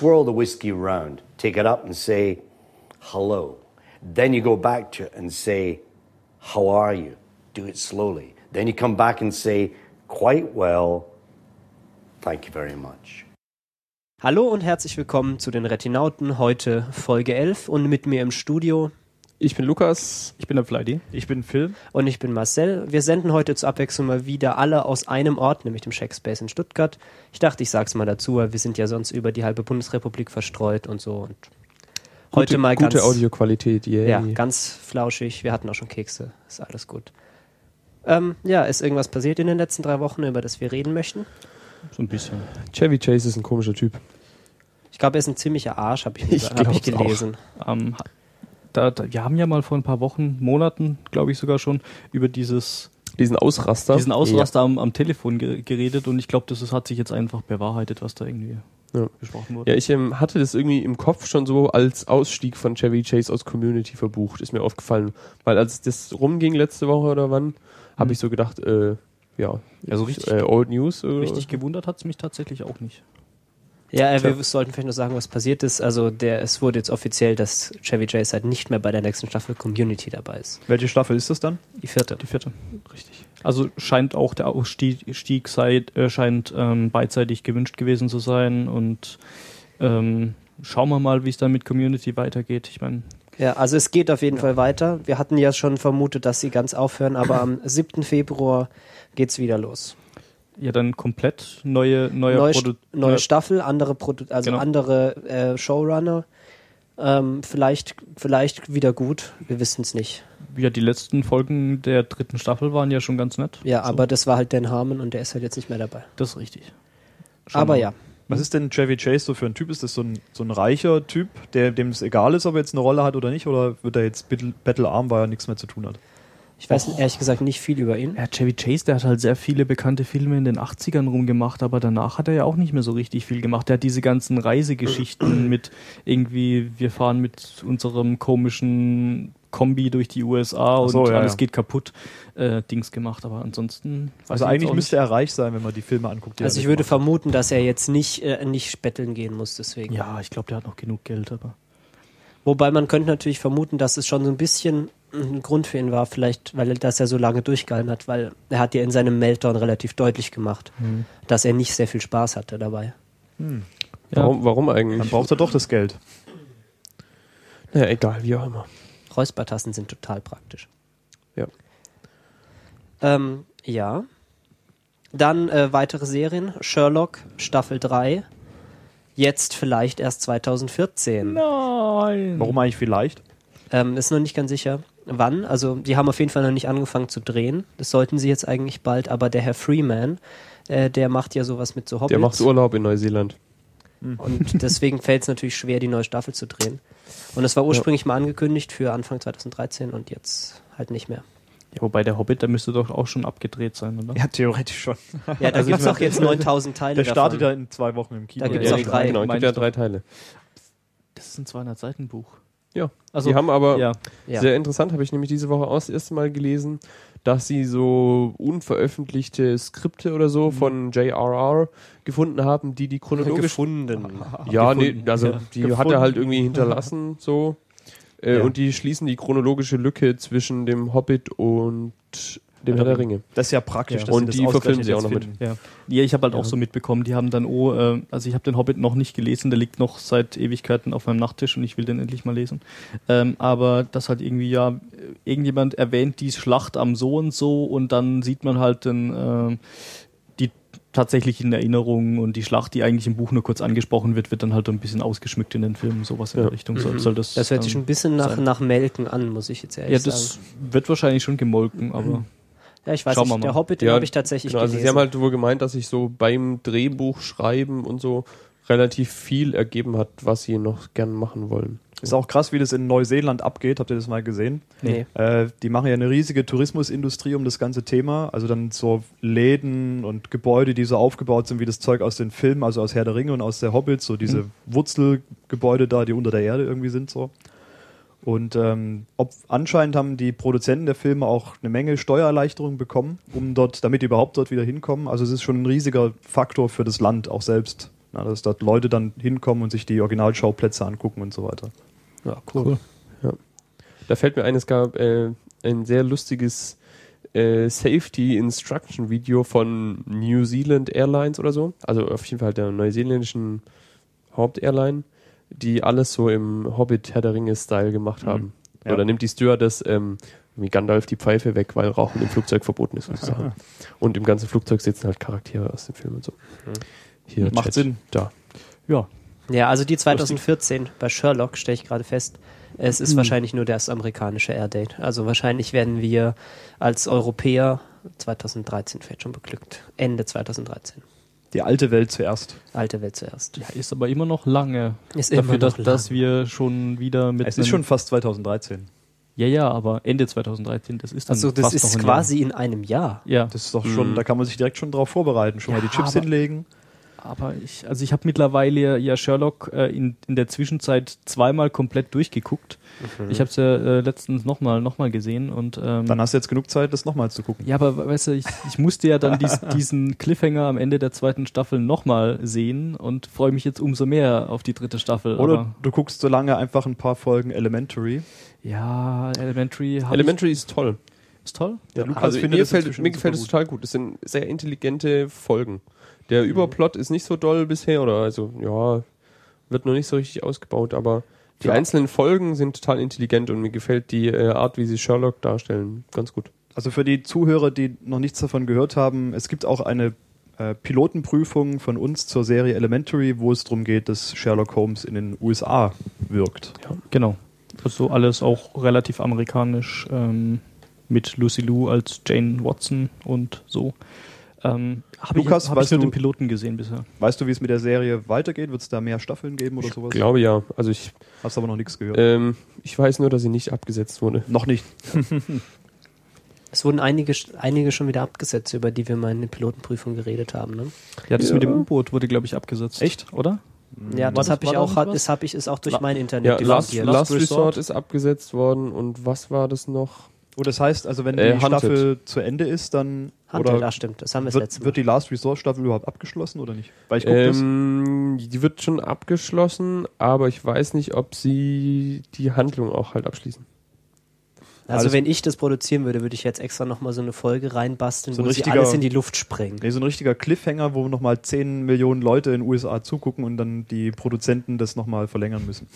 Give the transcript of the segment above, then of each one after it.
swirl the whiskey around, take it up and say, hello. Then you go back to it and say, how are you? Do it slowly. Then you come back and say, quite well, thank you very much. Hallo und herzlich willkommen zu den Retinauten. Heute Folge 11 und mit mir im Studio Ich bin Lukas. Ich bin der Flighty. Ich bin Phil. und ich bin Marcel. Wir senden heute zur Abwechslung mal wieder alle aus einem Ort, nämlich dem Shackspace in Stuttgart. Ich dachte, ich sag's mal dazu, weil wir sind ja sonst über die halbe Bundesrepublik verstreut und so. Und heute gute, mal gute ganz, Audioqualität, yay. ja, ganz flauschig. Wir hatten auch schon Kekse. Ist alles gut. Ähm, ja, ist irgendwas passiert in den letzten drei Wochen, über das wir reden möchten? So ein bisschen. Chevy Chase ist ein komischer Typ. Ich glaube, er ist ein ziemlicher Arsch, habe ich, Ich hab ich glaub's auch. gelesen. Ähm, da, da, wir haben ja mal vor ein paar Wochen, Monaten, glaube ich sogar schon, über dieses, Diesen Ausraster. diesen Ausraster am, am Telefon ge geredet und ich glaube, das ist, hat sich jetzt einfach bewahrheitet, was da irgendwie Ja. besprochen wurde. Ja, ich ähm, hatte das irgendwie im Kopf schon so als Ausstieg von Chevy Chase aus Community verbucht. Ist mir aufgefallen. Weil als das rumging letzte Woche oder wann, habe Mhm. ich so gedacht, äh, ja, Ja, so richtig- äh, Old News. Äh, Richtig gewundert hat es mich tatsächlich auch nicht. Ja, äh, wir sollten vielleicht noch sagen, was passiert ist. Also der, es wurde jetzt offiziell, dass Chevy Chase halt nicht mehr bei der nächsten Staffel Community dabei ist. Welche Staffel ist das dann? Die vierte. Die vierte. Richtig. Also scheint auch der Ausstieg Stieg sei, äh, scheint ähm, beidseitig gewünscht gewesen zu sein und ähm, schauen wir mal, wie es dann mit Community weitergeht. Ich meine, Ja, also es geht auf jeden Fall weiter. Wir hatten ja schon vermutet, dass sie ganz aufhören, aber am 7. Februar geht's wieder los. Ja dann komplett neue neue, neue, Produ neue Staffel, andere Produ also Genau. andere äh, Showrunner. Ähm, vielleicht, vielleicht wieder gut. Wir wissen es nicht. Ja, die letzten Folgen der dritten Staffel waren ja schon ganz nett. Ja, So, aber das war halt Dan Harmon und der ist halt jetzt nicht mehr dabei. das ist richtig. Schauen aber wir ja. Was ist denn Chevy Chase so für ein Typ? Ist das so ein, so ein reicher Typ, der, dem es egal ist, ob er jetzt eine Rolle hat oder nicht? Oder wird er jetzt Battle, Battle Arm, weil er nichts mehr zu tun hat? Ich weiß ehrlich gesagt nicht viel über ihn. Ja, Chevy Chase, der hat halt sehr viele bekannte Filme in den 80ern rumgemacht, aber danach hat er ja auch nicht mehr so richtig viel gemacht. Der hat diese ganzen Reisegeschichten mit irgendwie, wir fahren mit unserem komischen Kombi durch die USA und so, ja, alles ja. geht kaputt, äh, Dings gemacht. Aber ansonsten. Also eigentlich müsste er reich sein, wenn man die Filme anguckt. Die Also ich würde gemacht hat. vermuten, dass er jetzt nicht, äh, nicht betteln gehen muss, deswegen. Ja, ich glaube, der hat noch genug Geld, aber. Wobei man könnte natürlich vermuten, dass es schon so ein bisschen ein Grund für ihn war, vielleicht, weil er das ja so lange durchgehalten hat, weil er hat ja in seinem Meltdown relativ deutlich gemacht, dass er nicht sehr viel Spaß hatte dabei. Ja. Warum, warum eigentlich? Dann braucht er doch das Geld. naja, egal, wie auch immer. Räuspertassen sind total praktisch. Ja. Ähm, ja. Dann äh, weitere Serien. Sherlock, Staffel 3. Jetzt vielleicht erst 2014. Nein! Warum eigentlich vielleicht? Ähm, ist noch nicht ganz sicher, wann. Also, die haben auf jeden Fall noch nicht angefangen zu drehen. Das sollten sie jetzt eigentlich bald. Aber der Herr Freeman, äh, der macht ja sowas mit so Hobbits. Der macht Urlaub in Neuseeland. Und deswegen fällt es natürlich schwer, die neue Staffel zu drehen. Und es war ursprünglich mal angekündigt für Anfang 2013 und jetzt halt nicht mehr. Ja, wobei der Hobbit, der müsste doch auch schon abgedreht sein, oder? Ja, theoretisch schon. Ja, da Also gibt's ich doch meine, jetzt 9000 Teile Der startet ja davon. in zwei Wochen im Kino. Da gibt's ja, auch drei, Genau, es gibt ja drei Teile. Das ist ein 200-Seiten-Buch. Ja. Also, die haben aber ja. Ja. Sehr interessant, habe ich nämlich diese Woche auch das erste Mal gelesen, dass sie so unveröffentlichte Skripte oder Mhm. so von J.R.R. gefunden haben, die die chronologisch... gefunden. ja, nee, gefunden. also Ja. die hat er halt irgendwie hinterlassen, so. Äh, Ja. Und die schließen die chronologische Lücke zwischen dem Hobbit und dem Herr der Ringe. Das ist ja praktisch. Ja. dass Und sie das die verfilmen sie auch noch mit. Ja, ja ich habe halt Ja. auch so mitbekommen, die haben dann, oh, äh, also ich habe den Hobbit noch nicht gelesen, der liegt noch seit Ewigkeiten auf meinem Nachttisch und ich will den endlich mal lesen. Ähm, aber das halt irgendwie, ja, irgendjemand erwähnt die Schlacht am so und so und dann sieht man halt den, ähm, die tatsächlichen Erinnerungen und die Schlacht, die eigentlich im Buch nur kurz angesprochen wird, wird dann halt ein bisschen ausgeschmückt in den Filmen, sowas in Ja. der Richtung soll, soll das. Das hört sich ein bisschen nach, sein. nach Melken an, muss ich jetzt ehrlich Ja, sagen. das wird wahrscheinlich schon gemolken, aber Ja, ich weiß Schauen nicht, der. Hobbit, den Ja, habe ich tatsächlich Genau, also gelesen. sie haben halt wohl gemeint, dass sich so beim Drehbuch schreiben und so relativ viel ergeben hat, was sie noch gern machen wollen. Ist auch krass, wie das in Neuseeland abgeht. Habt ihr das mal gesehen? nee. Äh, die machen ja eine riesige Tourismusindustrie um das ganze Thema. Also dann so Läden und Gebäude, die so aufgebaut sind wie das Zeug aus den Filmen, also aus Herr der Ringe und aus der Hobbit, so diese Wurzelgebäude da, die unter der Erde irgendwie sind so. Und ähm, ob, anscheinend haben die Produzenten der Filme auch eine Menge Steuererleichterungen bekommen, um dort, damit die überhaupt dort wieder hinkommen. Also es ist schon ein riesiger Faktor für das Land auch selbst, Na, dass dort Leute dann hinkommen und sich die Originalschauplätze angucken und so weiter. Ja, cool. Da fällt mir ein, es gab äh, ein sehr lustiges äh, Safety Instruction Video von New Zealand Airlines oder so. Also auf jeden Fall der neuseeländischen Hauptairline, die alles so im Hobbit Herr der Ringe Style gemacht haben. Ja. Oder nimmt die Stewardess ähm, wie Gandalf die Pfeife weg, weil Rauchen im Flugzeug verboten ist und so Sachen. Und im ganzen Flugzeug sitzen halt Charaktere aus dem Film und so. Hier, Macht Chat. Sinn. Da. Ja, Ja, also die 2014 bei Sherlock stelle ich gerade fest. Es ist wahrscheinlich nur das amerikanische Air-Date. Also wahrscheinlich werden wir als Europäer 2013 vielleicht schon beglückt. Ende 2013. Die alte Welt zuerst. Alte Welt zuerst. ja, ist aber immer noch lange. Ist Dafür, immer dass, noch dass lang. wir schon wieder mit Es ist schon fast 2013. ja, ja, aber Ende 2013, das ist dann Also das fast ist noch ein quasi in einem Jahr. Jahr. Ja, Das ist doch schon, da kann man sich direkt schon drauf vorbereiten. Schon mal Ja, die Chips hinlegen. Aber ich, also ich habe mittlerweile ja Sherlock äh, in, in der Zwischenzeit zweimal komplett durchgeguckt. Ich habe es ja äh, letztens nochmal noch mal gesehen und ähm, Dann hast du jetzt genug Zeit, das nochmal zu gucken. Ja, aber weißt du, ich, ich musste ja dann dies, diesen Cliffhanger am Ende der zweiten Staffel nochmal sehen und freue mich jetzt umso mehr auf die dritte Staffel. Oder aber, du guckst so lange einfach ein paar Folgen Elementary. ja, Elementary Elementary ist toll. ist toll. Der Lukas Also findet mir, das gefällt, mir gefällt es total gut. Das sind sehr intelligente Folgen. Der Überplot ist nicht so doll bisher, oder also ja, wird noch nicht so richtig ausgebaut, aber die Ja. einzelnen Folgen sind total intelligent und mir gefällt die äh, Art, wie sie Sherlock darstellen, ganz gut. Also für die Zuhörer, die noch nichts davon gehört haben, es gibt auch eine äh, Pilotenprüfung von uns zur Serie Elementary, wo es darum geht, dass Sherlock Holmes in den USA wirkt. Genau. Also alles auch relativ amerikanisch ähm, mit Lucy Lou als Jane Watson und so. Ähm, Lukas, ich, hab ich nur du- den Piloten gesehen bisher. Weißt du, wie es mit der Serie weitergeht? Wird es da mehr Staffeln geben oder sowas? Ich glaube ja. Also ich, Hast aber noch nichts gehört. ähm, ich weiß nur, dass sie nicht abgesetzt wurde. noch nicht. Es wurden einige, einige schon wieder abgesetzt, über die wir mal in der Pilotenprüfung geredet haben. Ne? Ja, das Ja. mit dem U-Boot wurde, glaube ich, abgesetzt. Echt? Oder? Ja, War das das- habe ich auch, was? das habe ich ist auch durch La- mein Ja, Internet Last, diffundiert. Last Resort. Resort ist abgesetzt worden und was war das noch? Oh, das heißt, also wenn Äh, die Hunted. Staffel zu Ende ist, dann Hunted, oder stimmt, das haben wir wird, wird die Last Resort Staffel überhaupt abgeschlossen oder nicht? Weil ich gucke das. Ähm, die wird schon abgeschlossen, aber ich weiß nicht, ob sie die Handlung auch halt abschließen. Also alles- wenn ich das produzieren würde, würde ich jetzt extra nochmal so eine Folge reinbasteln, So ein wo sie richtiger- alles in die Luft sprengen. Nee, so ein richtiger Cliffhanger, wo nochmal 10 Millionen Leute in den USA zugucken und dann die Produzenten das nochmal verlängern müssen.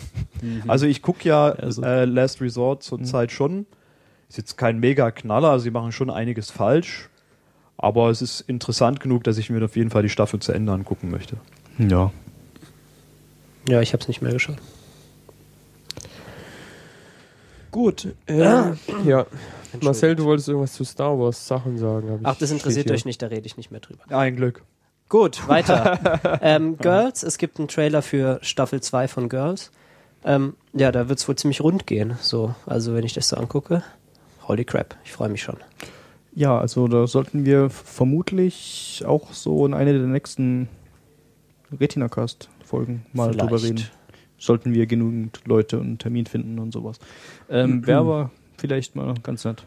Also ich gucke ja Also- äh, Last Resort zurzeit schon. Ist jetzt kein mega Knaller, also sie machen schon einiges falsch. Aber es ist interessant genug, dass ich mir auf jeden Fall die Staffel zu Ende angucken möchte. Ja. Ja, ich habe es nicht mehr geschaut. Gut. Ähm, ja. Marcel, du wolltest irgendwas zu Star Wars Sachen sagen. Ach, das interessiert euch nicht, da rede ich nicht mehr drüber. Ein Glück. Gut, weiter. ähm, Girls, es gibt einen Trailer für Staffel 2 von Girls. Ähm, ja, da wird es wohl ziemlich rund gehen. So, also wenn ich das so angucke. Holy crap, ich freue mich schon. Ja, also da sollten wir vermutlich auch so in einer der nächsten Retinacast-Folgen mal Vielleicht. drüber reden. Sollten wir genügend Leute und einen Termin finden und sowas. Ähm, Wäre aber vielleicht mal ganz nett.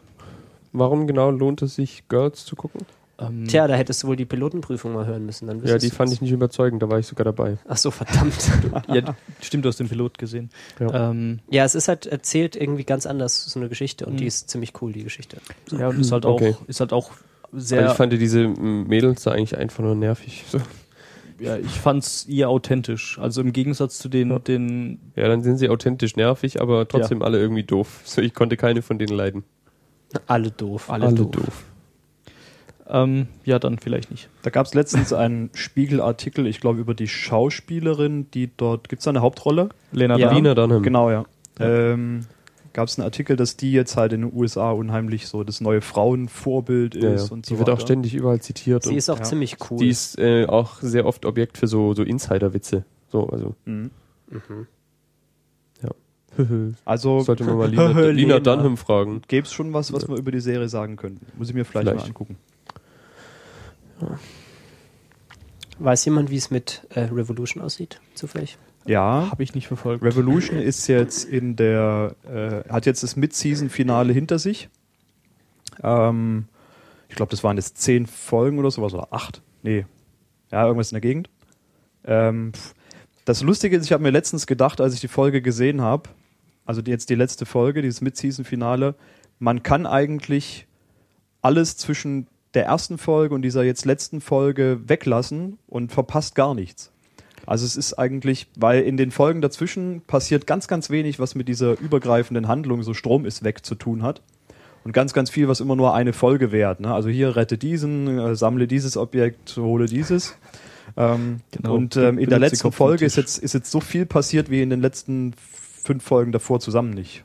Warum genau lohnt es sich, Girls zu gucken? Ähm, Tja, da hättest du wohl die Pilotenprüfung mal hören müssen. Dann Ja, die fand ich nicht überzeugend, da war ich sogar dabei. Ach so, verdammt. ja, stimmt, du hast den Pilot gesehen. Ja. Ähm, ja, es ist halt erzählt irgendwie ganz anders, so eine Geschichte. Und Mhm. die ist ziemlich cool, die Geschichte. ja, und ist halt auch, Okay. ist halt auch sehr. ich fand diese Mädels da eigentlich einfach nur nervig. So. ja, ich fand's eher authentisch. Also im Gegensatz zu den, Ja. den Ja, dann sind sie authentisch nervig, aber trotzdem alle irgendwie doof. So, ich konnte keine von denen leiden. Alle doof. Alle doof. Ähm, ja, dann vielleicht nicht. Da gab es letztens einen Spiegelartikel, ich glaube, über die Schauspielerin, die dort. Gibt es da eine Hauptrolle? Lena Ja. Dunham. Lina Dunham. Genau, ja. Ähm, gab es einen Artikel, dass die jetzt halt in den USA unheimlich so das neue Frauenvorbild Ja, ja. ist und so Die wird weiter. auch ständig überall zitiert. Sie und ist auch ja. ziemlich cool. die ist äh, auch sehr oft Objekt für so, so Insider-Witze. So, also. Mhm. Also Also sollte man mal Lina, Lena. Lina Dunham fragen. gäbe es schon was, was wir über die Serie sagen könnten. Muss ich mir vielleicht, Vielleicht. mal angucken. Weiß jemand, wie es mit äh, Revolution aussieht, zufällig? Ja, Habe ich nicht verfolgt. Revolution ist jetzt in der, äh, hat jetzt das Mid-Season-Finale hinter sich. Ähm, ich glaube, das waren jetzt zehn Folgen oder sowas, oder acht. Nee. Ja, irgendwas in der Gegend. Ähm, das Lustige ist, ich habe mir letztens gedacht, als ich die Folge gesehen habe, also die, jetzt die letzte Folge, dieses Mid-Season-Finale, man kann eigentlich alles zwischen der ersten Folge und dieser jetzt letzten Folge weglassen und verpasst gar nichts. Also es ist eigentlich, weil in den Folgen dazwischen passiert ganz, ganz wenig, was mit dieser übergreifenden Handlung, so Strom ist weg, zu tun hat. Und ganz, ganz viel, was immer nur eine Folge währt. Ne? Also hier rette diesen, äh, sammle dieses Objekt, hole dieses. Ähm, Genau. Und ähm, in der letzten Folge ist jetzt, ist jetzt so viel passiert wie in den letzten fünf Folgen davor zusammen nicht.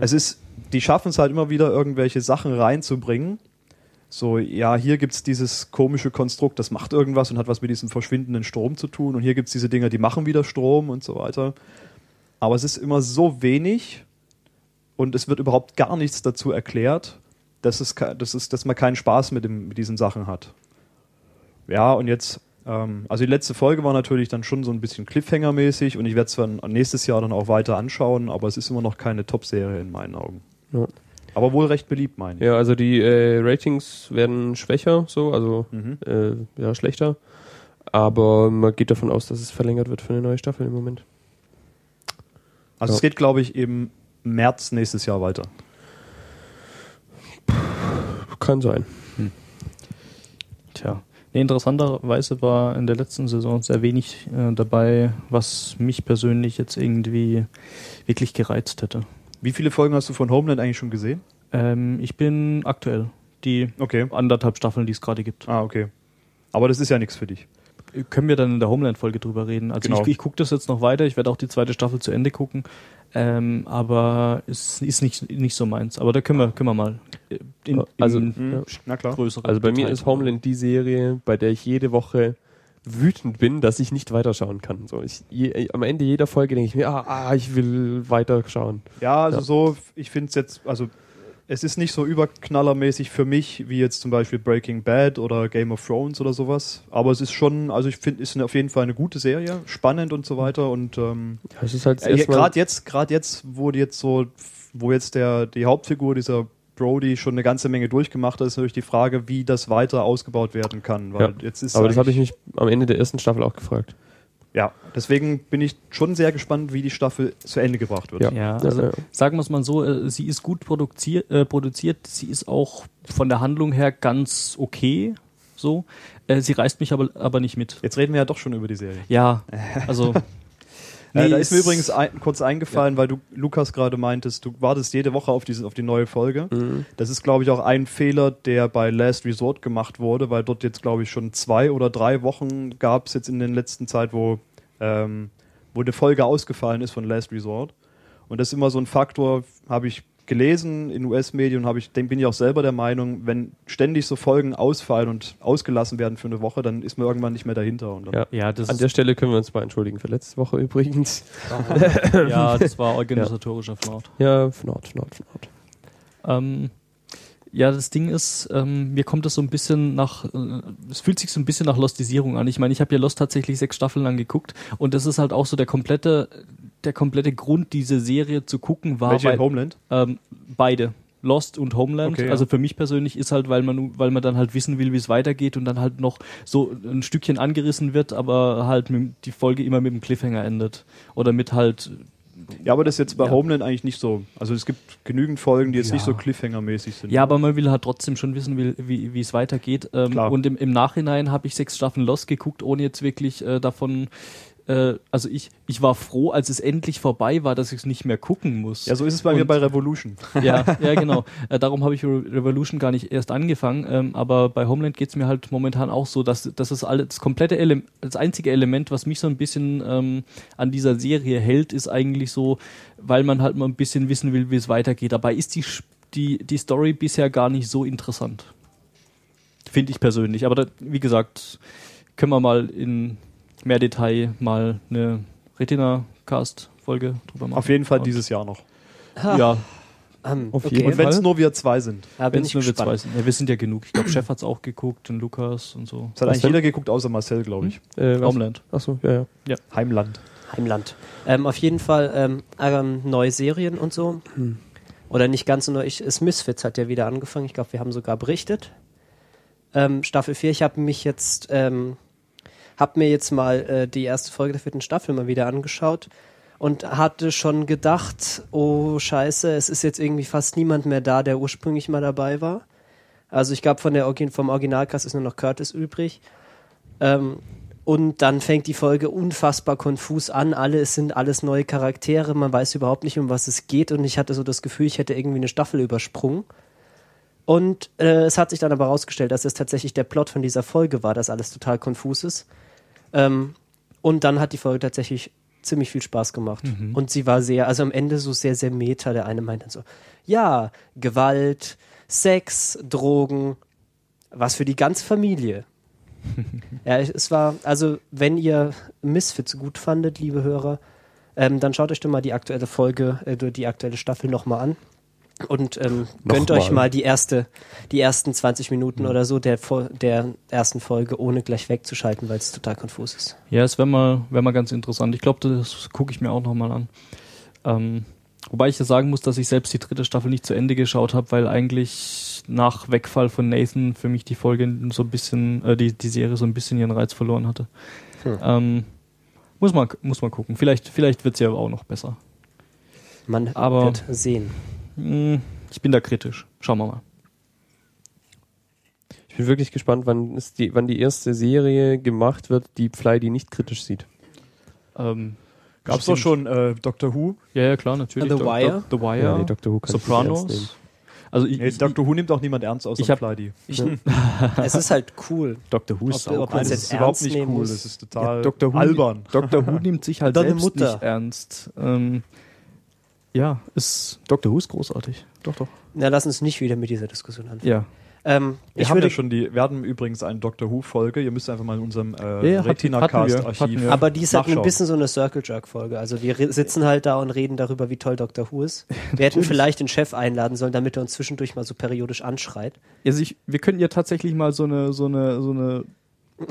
Es ist, die schaffen es halt immer wieder, irgendwelche Sachen reinzubringen. So, ja, hier gibt's dieses komische Konstrukt, das macht irgendwas und hat was mit diesem verschwindenden Strom zu tun. Und hier gibt's diese Dinger, die machen wieder Strom und so weiter. Aber es ist immer so wenig und es wird überhaupt gar nichts dazu erklärt, dass, es, dass, es, dass man keinen Spaß mit, dem, mit diesen Sachen hat. Ja, und jetzt, ähm, also die letzte Folge war natürlich dann schon so ein bisschen Cliffhanger-mäßig und ich werde es dann nächstes Jahr dann auch weiter anschauen, aber es ist immer noch keine Top-Serie in meinen Augen. Ja. Aber wohl recht beliebt, meine ich. Ja, also die äh, Ratings werden schwächer, so, also Mhm. äh, ja, schlechter. Aber man geht davon aus, dass es verlängert wird für eine neue Staffel im Moment. Also Ja. es geht, glaube ich, im März nächstes Jahr weiter. Kann sein. Tja. Nee, interessanterweise war in der letzten Saison sehr wenig äh, dabei, was mich persönlich jetzt irgendwie wirklich gereizt hätte. Wie viele Folgen hast du von Homeland eigentlich schon gesehen? Ähm, ich bin aktuell die Okay. anderthalb Staffeln, die es gerade gibt. Ah, okay. Aber das ist ja nichts für dich. Können wir dann in der Homeland-Folge drüber reden? Also Genau. ich, ich gucke das jetzt noch weiter, ich werde auch die zweite Staffel zu Ende gucken, ähm, aber es ist nicht, nicht so meins. Aber da können wir, können wir mal äh, in, Also, in Mhm. Na klar. Also bei mir ist Homeland die Serie, bei der ich jede Woche wütend bin, dass ich nicht weiterschauen kann. So, ich, je, am Ende jeder Folge denke ich mir, ah, ah ich will weiterschauen. Ja, also Ja. so, ich finde es jetzt, also es ist nicht so überknallermäßig für mich, wie jetzt zum Beispiel Breaking Bad oder Game of Thrones oder sowas. Aber es ist schon, also ich finde, ist eine- auf jeden Fall eine gute Serie, spannend und so weiter. Und ähm, Ja, es ist halt äh, gerade jetzt, gerade jetzt, wo die jetzt so, wo jetzt der die Hauptfigur dieser Brody schon eine ganze Menge durchgemacht hat, ist natürlich die Frage, wie das weiter ausgebaut werden kann. Weil Ja, jetzt ist Aber das habe ich mich am Ende der ersten Staffel auch gefragt. Ja, deswegen bin ich schon sehr gespannt, wie die Staffel zu Ende gebracht wird. Ja. Ja, also ja. sagen wir es mal so, äh, sie ist gut produziert, äh, produziert, sie ist auch von der Handlung her ganz okay, so. Äh, sie reißt mich aber, aber nicht mit. Jetzt reden wir ja doch schon über die Serie. Ja, also. Äh, da nee, ist mir übrigens ein, kurz eingefallen, weil du, Lukas, gerade meintest, du wartest jede Woche auf, diese, auf die neue Folge. Mhm. Das ist, glaube ich, auch ein Fehler, der bei Last Resort gemacht wurde, weil dort jetzt, glaube ich, schon zwei oder drei Wochen gab es jetzt in der letzten Zeit, wo, ähm, wo eine Folge ausgefallen ist von Last Resort. Und das ist immer so ein Faktor, habe ich gelesen in US-Medien und habe ich, bin ich auch selber der Meinung, wenn ständig so Folgen ausfallen und ausgelassen werden für eine Woche, dann ist man irgendwann nicht mehr dahinter. Und dann Ja. Ja, das An der Stelle können wir uns mal entschuldigen für letzte Woche übrigens. ja, das war organisatorischer Fnord. Ja, Fnord, Fnord, Fnord. Ähm, ja, das Ding ist, ähm, mir kommt das so ein bisschen nach, äh, es fühlt sich so ein bisschen nach Lostisierung an. Ich meine, ich habe ja Lost tatsächlich sechs Staffeln lang geguckt und das ist halt auch so der komplette, der komplette Grund, diese Serie zu gucken, war Welche in Homeland? ähm, beide. Lost und Homeland. Okay, ja. Also für mich persönlich ist halt, weil man, weil man dann halt wissen will, wie es weitergeht und dann halt noch so ein Stückchen angerissen wird, aber halt mit, die Folge immer mit dem Cliffhanger endet. Oder mit halt, Ja, aber das ist jetzt bei Ja. Homeland eigentlich nicht so. Also es gibt genügend Folgen, die jetzt Ja. nicht so Cliffhanger-mäßig sind. ja, aber man will halt trotzdem schon wissen, wie, wie, wie es weitergeht. Ähm, und im, im Nachhinein habe ich sechs Staffeln Lost geguckt, ohne jetzt wirklich äh, davon, äh, also ich, ich war froh, als es endlich vorbei war, dass ich es nicht mehr gucken muss. Ja, so ist es bei mir Und- bei Revolution. ja, ja, genau. Äh, darum habe ich Re Revolution gar nicht erst angefangen. Ähm, aber bei Homeland geht's mir halt momentan auch so, dass, dass es alle, das komplette Element, das einzige Element, was mich so ein bisschen ähm, an dieser Serie hält, ist eigentlich so, weil man halt mal ein bisschen wissen will, wie es weitergeht. Dabei ist die, die, die Story bisher gar nicht so interessant. Finde ich persönlich. Aber da, wie gesagt, können wir mal in mehr Detail mal eine Retina-Cast-Folge drüber machen. Auf jeden Fall Und- dieses Jahr noch. Ja, Ähm, Auf okay. jeden Und wenn es nur wir zwei sind. Bin Wenn es nur wir zwei gespannt. sind. Ja, wir sind ja genug. Ich glaube, Chef hat's auch geguckt und Lukas und so. Das hat Was eigentlich jeder geguckt, außer Marcel, glaube ich. Äh, was? Homeland. Achso, ja, ja. Heimland. Heimland. Ähm, auf jeden Fall ähm, neue Serien und so. Oder nicht ganz so neu. Ich, es Misfits hat ja wieder angefangen. Ich glaube, wir haben sogar berichtet. Ähm, Staffel 4. Ich habe mich jetzt, ähm, habe mir jetzt mal äh, die erste Folge der vierten Staffel mal wieder angeschaut und hatte schon gedacht, oh Scheiße, es ist jetzt irgendwie fast niemand mehr da, der ursprünglich mal dabei war. Also ich glaube, von der Origin vom Originalcast ist nur noch Curtis übrig. Ähm, und dann fängt die Folge unfassbar konfus an. Alle, es sind alles neue Charaktere. Man weiß überhaupt nicht, um was es geht. Und ich hatte so das Gefühl, ich hätte irgendwie eine Staffel übersprungen. Und äh, es hat sich dann aber herausgestellt, dass es tatsächlich der Plot von dieser Folge war, dass alles total konfus ist. Ähm, und dann hat die Folge tatsächlich ziemlich viel Spaß gemacht. Und sie war sehr, also am Ende so sehr, sehr meta. Der eine meint dann so, ja, Gewalt, Sex, Drogen, was für die ganze Familie. ja, es war, also wenn ihr Misfits gut fandet, liebe Hörer, ähm, dann schaut euch doch mal die aktuelle Folge, äh, die aktuelle Staffel nochmal an. Und ähm, gönnt euch mal die erste, die ersten 20 Minuten oder so der, der ersten Folge, ohne gleich wegzuschalten, weil es total konfus ist. Ja, es wäre mal, wär mal ganz interessant. Ich glaube, das gucke ich mir auch nochmal an. Ähm, wobei ich ja sagen muss, dass ich selbst die dritte Staffel nicht zu Ende geschaut habe, weil eigentlich nach Wegfall von Nathan für mich die Folge so ein bisschen, äh, die, die Serie so ein bisschen ihren Reiz verloren hatte. Hm. Ähm, muss man, muss man gucken. Vielleicht, vielleicht wird sie aber auch noch besser. Man Aber- wird sehen. Hm, ich bin da kritisch. Schauen wir mal. Ich bin wirklich gespannt, wann, ist die, wann die erste Serie gemacht wird, die Fly die nicht kritisch sieht. Ähm, Gab's doch bestimmt. schon äh, Doctor Who? Ja, ja, klar, natürlich. The Do- Wire? Do- The Wire. nee, Doctor Who kann. Sopranos. Also ich, Nee, ich, Doctor Who nimmt auch niemand ernst außer Ich hab- Flighty. es ist halt cool. Doctor Who ist Ob- ob cool. Das ist überhaupt nicht cool. muss. Das ist total Ja. Who, albern. Dr. Who nimmt sich halt Deine selbst Mutter. nicht ernst. Ähm, ja, ist Dr. Who ist großartig. Doch, doch. Na, lass uns nicht wieder mit dieser Diskussion anfangen. Ja. Ähm, Wir ich haben ja schon die, wir hatten übrigens eine Doctor Who-Folge. Ihr müsst einfach mal in unserem äh, Ja, Retina-Cast-Archiv. aber die ist halt ein bisschen so eine Circle Jerk Folge. Also wir sitzen halt da und reden darüber, wie toll Dr. Who ist. Wir hätten vielleicht den Chef einladen sollen, damit er uns zwischendurch mal so periodisch anschreit. Also ich, wir könnten ja tatsächlich mal so eine, so eine, so eine,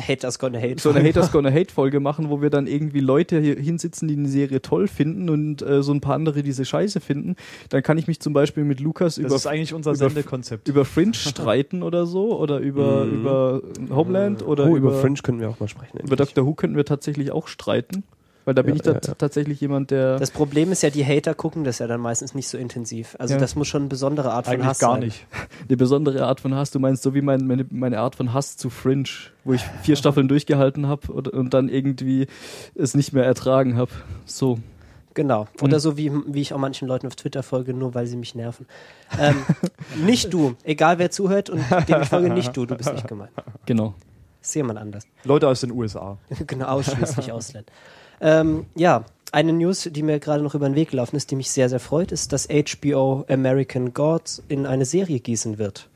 Haters gonna hate. so eine Haters Gonna Hate Folge machen, wo wir dann irgendwie Leute hier hinsitzen, die eine Serie toll finden und äh, so ein paar andere diese Scheiße finden. Dann kann ich mich zum Beispiel mit Lukas Das über ist eigentlich unser über- Sendekonzept. über Fringe streiten oder so oder über Mhm. über Homeland oder oh, über, Fringe können wir auch mal sprechen. über Doctor Who könnten wir tatsächlich auch streiten, weil da bin Ja, ich da ja, ja. tatsächlich jemand, der Das Problem ist ja, die Hater gucken das ja dann meistens nicht so intensiv. Also Ja. das muss schon eine besondere Art von Eigentlich Hass gar sein. nicht. eine besondere Art von Hass. Du meinst so wie mein, meine, meine Art von Hass zu Fringe, wo ich vier Staffeln durchgehalten habe und, und dann irgendwie es nicht mehr ertragen habe. So. Genau. Oder so wie, wie ich auch manchen Leuten auf Twitter folge, nur weil sie mich nerven. Ähm, nicht du. Egal wer zuhört und dem ich folge, nicht du. Du bist nicht gemeint. Genau. Ist jemand anders. Leute aus den USA. genau, ausschließlich Ausländer. Ähm, ja, eine News, die mir gerade noch über den Weg gelaufen ist, die mich sehr, sehr freut, ist, dass HBO American Gods in eine Serie gießen wird.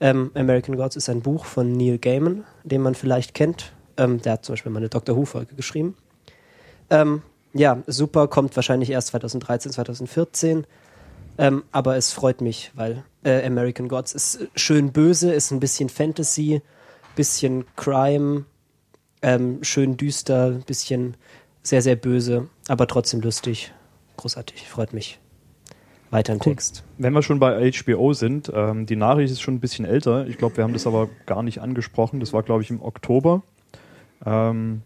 Ähm, American Gods ist ein Buch von Neil Gaiman, den man vielleicht kennt. Ähm, der hat zum Beispiel mal eine Doctor Who-Folge geschrieben. Ähm, ja, super, kommt wahrscheinlich erst 2013, 2014. Ähm, aber es freut mich, weil äh, American Gods ist schön böse, ist ein bisschen Fantasy, bisschen Crime, ähm, schön düster, bisschen sehr, sehr böse, aber trotzdem lustig. Großartig, freut mich. Weiter im Text. Wenn wir schon bei HBO sind, ähm, die Nachricht ist schon ein bisschen älter. Ich glaube, wir haben das aber gar nicht angesprochen. Das war, glaube ich, im Oktober, ähm,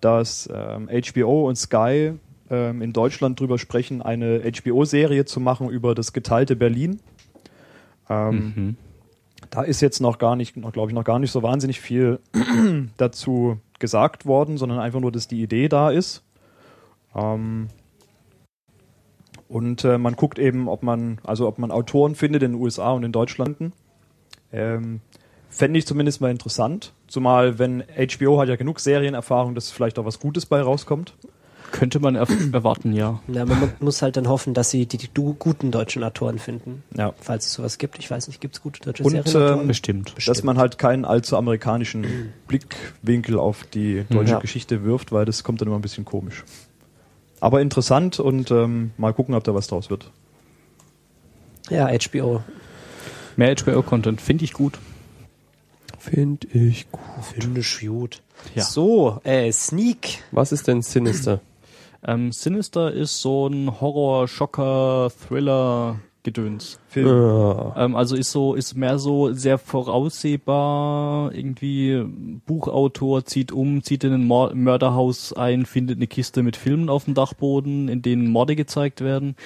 dass ähm, HBO und Sky ähm, in Deutschland drüber sprechen, eine HBO-Serie zu machen über das geteilte Berlin. Ähm, Da ist jetzt noch gar nicht, glaube ich, noch gar nicht so wahnsinnig viel dazu gesagt worden, sondern einfach nur, dass die Idee da ist. Ähm, und äh, man guckt eben, ob man, also ob man Autoren findet in den USA und in Deutschlanden. Ähm, Fände ich zumindest mal interessant. Zumal, wenn HBO hat ja genug Serienerfahrung, dass vielleicht auch was Gutes bei rauskommt. Könnte man er erwarten, ja. Ja, man muss halt dann hoffen, dass sie die, die du- guten deutschen Autoren finden. Ja. Falls es sowas gibt. Ich weiß nicht, gibt es gute deutsche Und, Serienautoren? ähm, Bestimmt. Dass man halt keinen allzu amerikanischen Blickwinkel auf die deutsche Ja. Geschichte wirft, weil das kommt dann immer ein bisschen komisch. Aber interessant und ähm, mal gucken, ob da was draus wird. ja, HBO. Mehr HBO-Content finde ich gut. Finde ich gut. Finde ich gut. Ja. So, äh, Sneak. Was ist denn Sinister? Ähm, Sinister ist so ein Horror, Schocker, Thriller, Gedöns. Film. Ah. Ähm, also ist so, ist mehr so sehr voraussehbar. Irgendwie Buchautor zieht um, zieht in ein Mor Mörderhaus ein, findet eine Kiste mit Filmen auf dem Dachboden, in denen Morde gezeigt werden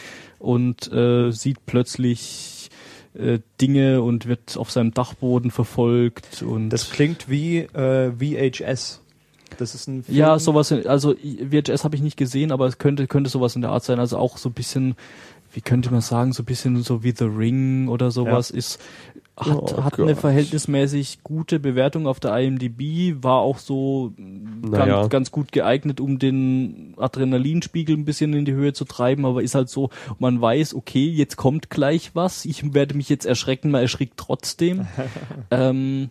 und äh, sieht plötzlich äh, Dinge und wird auf seinem Dachboden verfolgt und Das klingt wie äh, VHS. Das ist ein Film. ja, sowas, also VHS habe ich nicht gesehen, aber es könnte, könnte sowas in der Art sein. Also auch so ein bisschen, wie könnte man sagen, so ein bisschen so wie The Ring oder sowas ist, hat, Oh hat eine verhältnismäßig gute Bewertung auf der IMDb, war auch so Naja. ganz, ganz gut geeignet, um den Adrenalinspiegel ein bisschen in die Höhe zu treiben, aber ist halt so, man weiß, okay, jetzt kommt gleich was, ich werde mich jetzt erschrecken, man erschrickt trotzdem. ähm,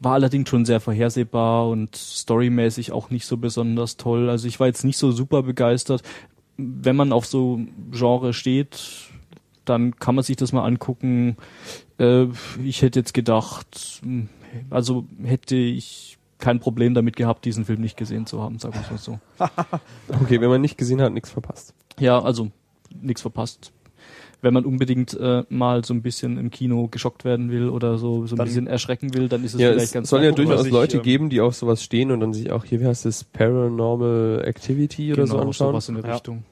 war allerdings schon sehr vorhersehbar und storymäßig auch nicht so besonders toll. Also ich war jetzt nicht so super begeistert. Wenn man auf so Genre steht, dann kann man sich das mal angucken. Äh, ich hätte jetzt gedacht, mh, also hätte ich kein Problem damit gehabt, diesen Film nicht gesehen zu haben, sagen wir mal so. Okay, wenn man nicht gesehen hat, nichts verpasst. Ja, also nichts verpasst. Wenn man unbedingt äh, mal so ein bisschen im Kino geschockt werden will oder so, so ein Dann- bisschen erschrecken will, dann ist es Ja, vielleicht es ganz soll ja durchaus was ich, Leute ähm, geben, die auf sowas stehen und dann sich auch hier, wie heißt das, Paranormal Activity oder so genau, anschauen. sowas in der Ja. Richtung.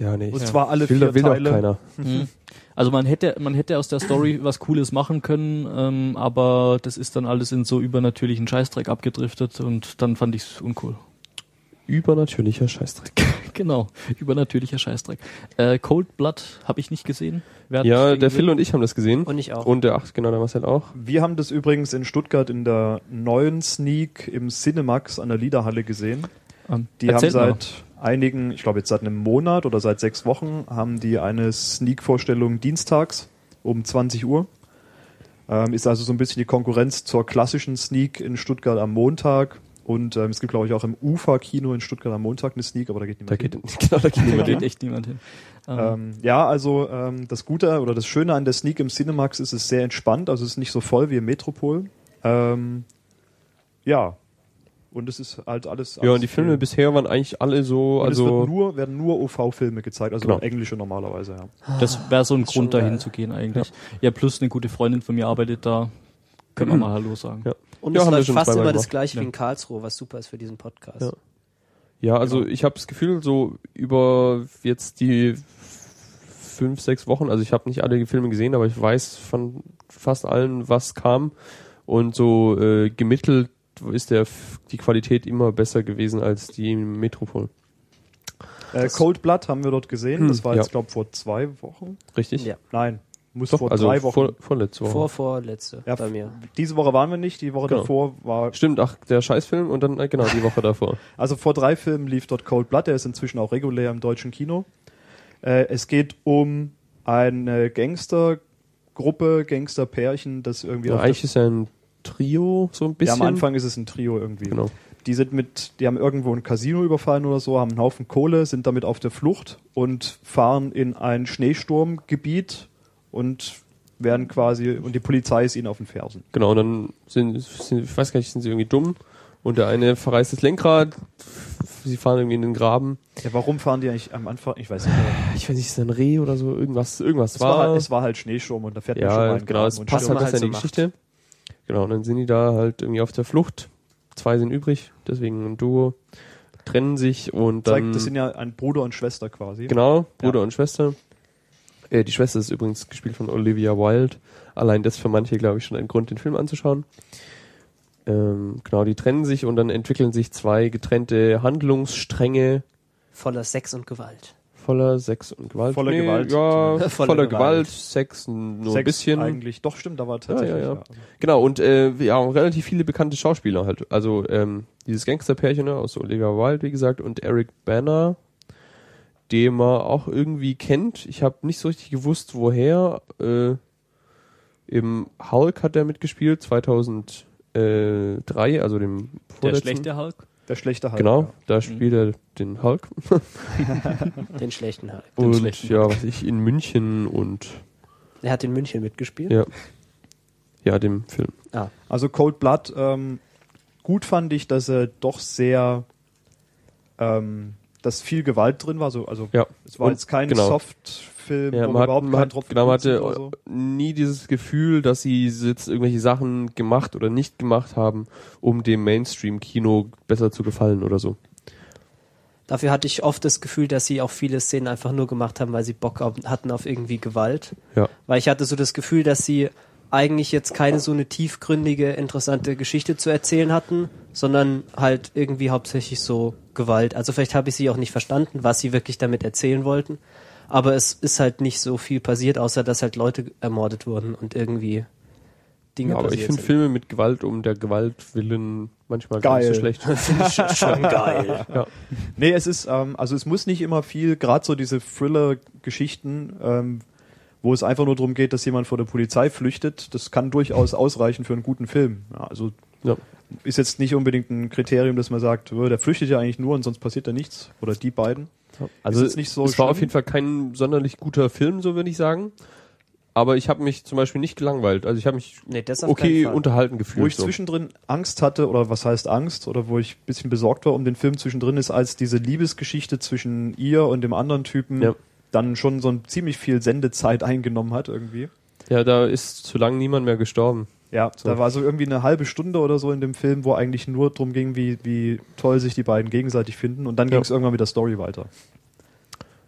Ja, nee. Und ich- zwar alle will, vier will doch Teile. keiner. Mhm. Also man hätte, man hätte aus der Story was Cooles machen können, ähm, aber das ist dann alles in so übernatürlichen Scheißdreck abgedriftet und dann fand ich's uncool. Übernatürlicher Scheißdreck. genau, übernatürlicher Scheißdreck. Äh, Cold Blood habe ich nicht gesehen. Wer hat Ja, der? Phil und ich haben das gesehen. Und ich auch. Und der, ach, genau, der Marcel auch. Wir haben das übrigens in Stuttgart in der neuen Sneak im Cinemax an der Liederhalle gesehen. Ähm, Die haben erzählt mal. seit einigen, ich glaube jetzt seit einem Monat oder seit sechs Wochen, haben die eine Sneak-Vorstellung dienstags um 20 Uhr. Ähm, ist also so ein bisschen die Konkurrenz zur klassischen Sneak in Stuttgart am Montag. Und ähm, es gibt, glaube ich, auch im UFA-Kino in Stuttgart am Montag eine Sneak, aber da geht Da niemand geht, hin. genau, da geht Da niemand geht echt niemand hin. Ähm, Ähm, ja, also ähm, das Gute oder das Schöne an der Sneak im Cinemax ist, es ist sehr entspannt, also es ist nicht so voll wie im Metropol. Ähm, ja, und es ist halt alles. Ja, alles und die Filme viel- bisher waren eigentlich alle so, und es wird also, nur, werden nur OV-Filme gezeigt, also Genau. englische normalerweise, ja. das wäre so ein schon Grund, dahin geil. zu gehen eigentlich. Ja. plus eine gute Freundin von mir arbeitet da. Können wir mal Hallo sagen. Ja. Und Ja, es läuft schon fast immer das gleiche Ja. wie in Karlsruhe, was super ist für diesen Podcast. Ja. ja, also Genau. ich habe das Gefühl, so über jetzt die fünf, sechs Wochen, also ich habe nicht alle Filme gesehen, aber ich weiß von fast allen, was kam. Und so äh, gemittelt ist der die Qualität immer besser gewesen als die im Metropol. Äh, Cold Blood haben wir dort gesehen, Hm, das war jetzt, ja. glaube vor zwei Wochen. Richtig? Ja. Nein, muss Doch, vor also drei Wochen. Vor, vorletzte Woche. Vor, vorletzte ja, bei mir. Diese Woche waren wir nicht, die Woche Genau. davor war Stimmt, ach, der Scheißfilm und dann, äh, genau, die Woche davor. Also vor drei Filmen lief dort Cold Blood, der ist inzwischen auch regulär im deutschen Kino. Äh, es geht um eine Gangstergruppe, Gangsterpärchen, das irgendwie Ja, auf eigentlich ist ja ein Trio, so ein bisschen. ja, am Anfang ist es ein Trio irgendwie. Genau. Die sind mit, die haben irgendwo ein Casino überfallen oder so, haben einen Haufen Kohle, sind damit auf der Flucht und fahren in ein Schneesturmgebiet und werden quasi, und die Polizei ist ihnen auf den Fersen. Genau, und dann sind, sind, ich weiß gar nicht, sind sie irgendwie dumm und der eine verreißt das Lenkrad, sie fahren irgendwie in den Graben. Ja, warum fahren die eigentlich am Anfang? Ich weiß nicht. mehr. Ich weiß nicht, ist das ein Reh oder so, irgendwas, irgendwas Es war, halt, es war halt Schneesturm und da fährt man schon mal ja, in genau, es und passt halt die halt so Geschichte. Genau, und dann sind die da halt irgendwie auf der Flucht. Zwei sind übrig, deswegen ein Duo, trennen sich und dann, zeigt, das sind ja ein Bruder und Schwester quasi. genau, Bruder Ja. und Schwester. Äh, die Schwester ist übrigens gespielt von Olivia Wilde. Allein das für manche, glaube ich, schon ein Grund, den Film anzuschauen. Ähm, genau, die trennen sich und dann entwickeln sich zwei getrennte Handlungsstränge Voller Sex und Gewalt. voller Sex und Gewalt. Voller Gewalt. Ja, Voller voller, Gewalt, Gewalt. Sex nur Sex ein bisschen. eigentlich. Doch, stimmt, da war tatsächlich. ja, ja. Genau, und äh, ja, relativ viele bekannte Schauspieler halt. Also ähm, dieses Gangsterpärchen ne, aus Olivia Wilde, wie gesagt, und Eric Banner, den man auch irgendwie kennt. Ich habe nicht so richtig gewusst, woher. Äh, Im Hulk hat er mitgespielt, 2003, also dem Der vorletzten. schlechte Hulk. Der schlechte Hulk. Genau, Ja. da spielt er den Hulk. Den schlechten halt. Den und schlechten ja, was ich, in München und Er hat in München mitgespielt. ja. Ja, dem Film. Ah, Also Cold Blood, ähm, gut fand ich, dass er doch sehr ähm, dass viel Gewalt drin war. So, also Ja. es war Und jetzt kein genau. Softfilm, Ja, wo man hat, überhaupt man kein hat, Tropfen genau, man hatte so. nie dieses Gefühl, dass sie jetzt irgendwelche Sachen gemacht oder nicht gemacht haben, um dem Mainstream-Kino besser zu gefallen oder so. Dafür hatte ich oft das Gefühl, dass sie auch viele Szenen einfach nur gemacht haben, weil sie Bock hatten auf irgendwie Gewalt. Ja. Weil ich hatte so das Gefühl, dass sie eigentlich jetzt keine so eine tiefgründige, interessante Geschichte zu erzählen hatten, sondern halt irgendwie hauptsächlich so Gewalt. Also vielleicht habe ich sie auch nicht verstanden, was sie wirklich damit erzählen wollten. Aber es ist halt nicht so viel passiert, außer dass halt Leute ermordet wurden und irgendwie Dinge Ja, aber ich finde. Filme mit Gewalt um der Gewalt willen manchmal gar nicht Geil. so schlecht. Finde ich schon geil. Ja. Nee, es ist, ähm, also es muss nicht immer viel, gerade so diese Thriller-Geschichten, ähm, wo es einfach nur darum geht, dass jemand vor der Polizei flüchtet, das kann durchaus ausreichen für einen guten Film. Ja, also Ja. ist jetzt nicht unbedingt ein Kriterium, dass man sagt, "Oh, der flüchtet ja eigentlich nur und sonst passiert da nichts. Oder die beiden. Also Ist nicht so es war schlimm? auf jeden Fall kein sonderlich guter Film, so würde ich sagen. Aber ich habe mich zum Beispiel nicht gelangweilt. Also ich habe mich Nee, okay unterhalten gefühlt. Wo ich so. zwischendrin Angst hatte, oder was heißt Angst, oder wo ich ein bisschen besorgt war um den Film zwischendrin, ist, als diese Liebesgeschichte zwischen ihr und dem anderen Typen Ja. Dann schon so ein ziemlich viel Sendezeit eingenommen hat irgendwie. Ja, da ist zu lange niemand mehr gestorben. Ja, So. da war so irgendwie eine halbe Stunde oder so in dem Film, wo eigentlich nur darum ging, wie, wie toll sich die beiden gegenseitig finden. Und dann Ja. ging es irgendwann mit der Story weiter.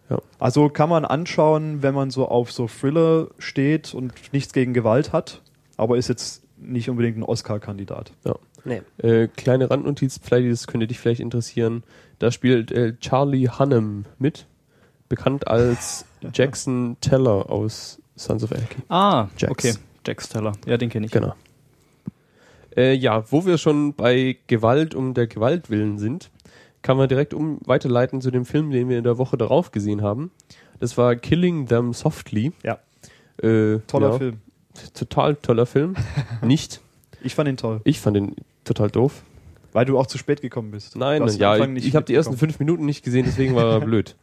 Ja. Also kann man anschauen, wenn man so auf so Thriller steht und nichts gegen Gewalt hat, aber ist jetzt nicht unbedingt ein Oscar-Kandidat. Nee. Äh, kleine Randnotiz, vielleicht, das könnte dich vielleicht interessieren. Da spielt äh, Charlie Hunnam mit, bekannt als Jackson Teller aus Sons of Anarchy. Ah, Jax. okay. Jax Teller. Ja, den kenne ich. Genau. Äh, ja, wo wir schon bei Gewalt um der Gewalt willen sind, kann man direkt um weiterleiten zu dem Film, den wir in der Woche darauf gesehen haben. Das war Killing Them Softly. Ja. Äh, Toller ja, Film. Total toller Film. Nicht. Ich fand ihn toll, Ich fand den total doof. Weil du auch zu spät gekommen bist. Nein, den ja, ich, ich habe die ersten fünf Minuten nicht gesehen, deswegen war er blöd.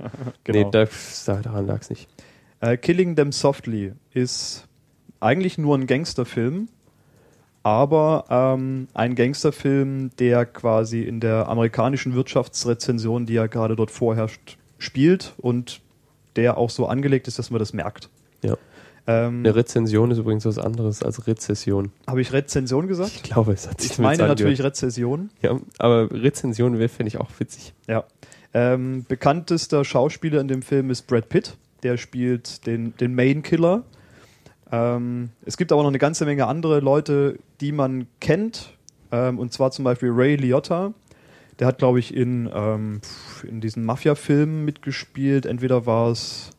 Genau. Nee, da, da, daran lag es nicht. Äh, Killing Them Softly ist eigentlich nur ein Gangsterfilm, aber ähm, ein Gangsterfilm, der quasi in der amerikanischen Wirtschaftsrezension, die ja gerade dort vorherrscht, spielt und der auch so angelegt ist, dass man das merkt. Ja. Ähm, Eine Rezension ist übrigens was anderes als Rezession. Habe ich Rezension Ich gesagt? glaube, es hat sich Ich meine natürlich Rezession. Ja, aber Rezension wäre, finde ich, auch witzig. Ja. Ähm, bekanntester Schauspieler in dem Film ist Brad Pitt. Der spielt den, den Main Killer. Ähm, es gibt aber noch eine ganze Menge andere Leute, die man kennt. Ähm, und zwar zum Beispiel Ray Liotta. Der hat, glaube ich, in, ähm, in diesen Mafia-Filmen mitgespielt. Entweder war es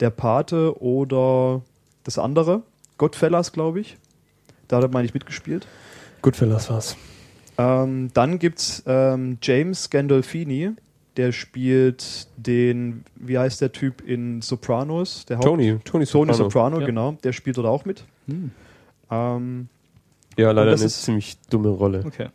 Der Pate oder das andere. Godfellas, glaube ich. Da hat er, meine ich, mitgespielt. Goodfellas war's. Ähm, dann gibt's ähm, James Gandolfini, der spielt den, wie heißt der Typ in Sopranos? Der Haupt- Tony, Tony Soprano. Tony Soprano, Ja. genau. Der spielt dort auch mit. Hm. Ähm, Ja, leider das eine ist- ziemlich dumme Rolle. Okay.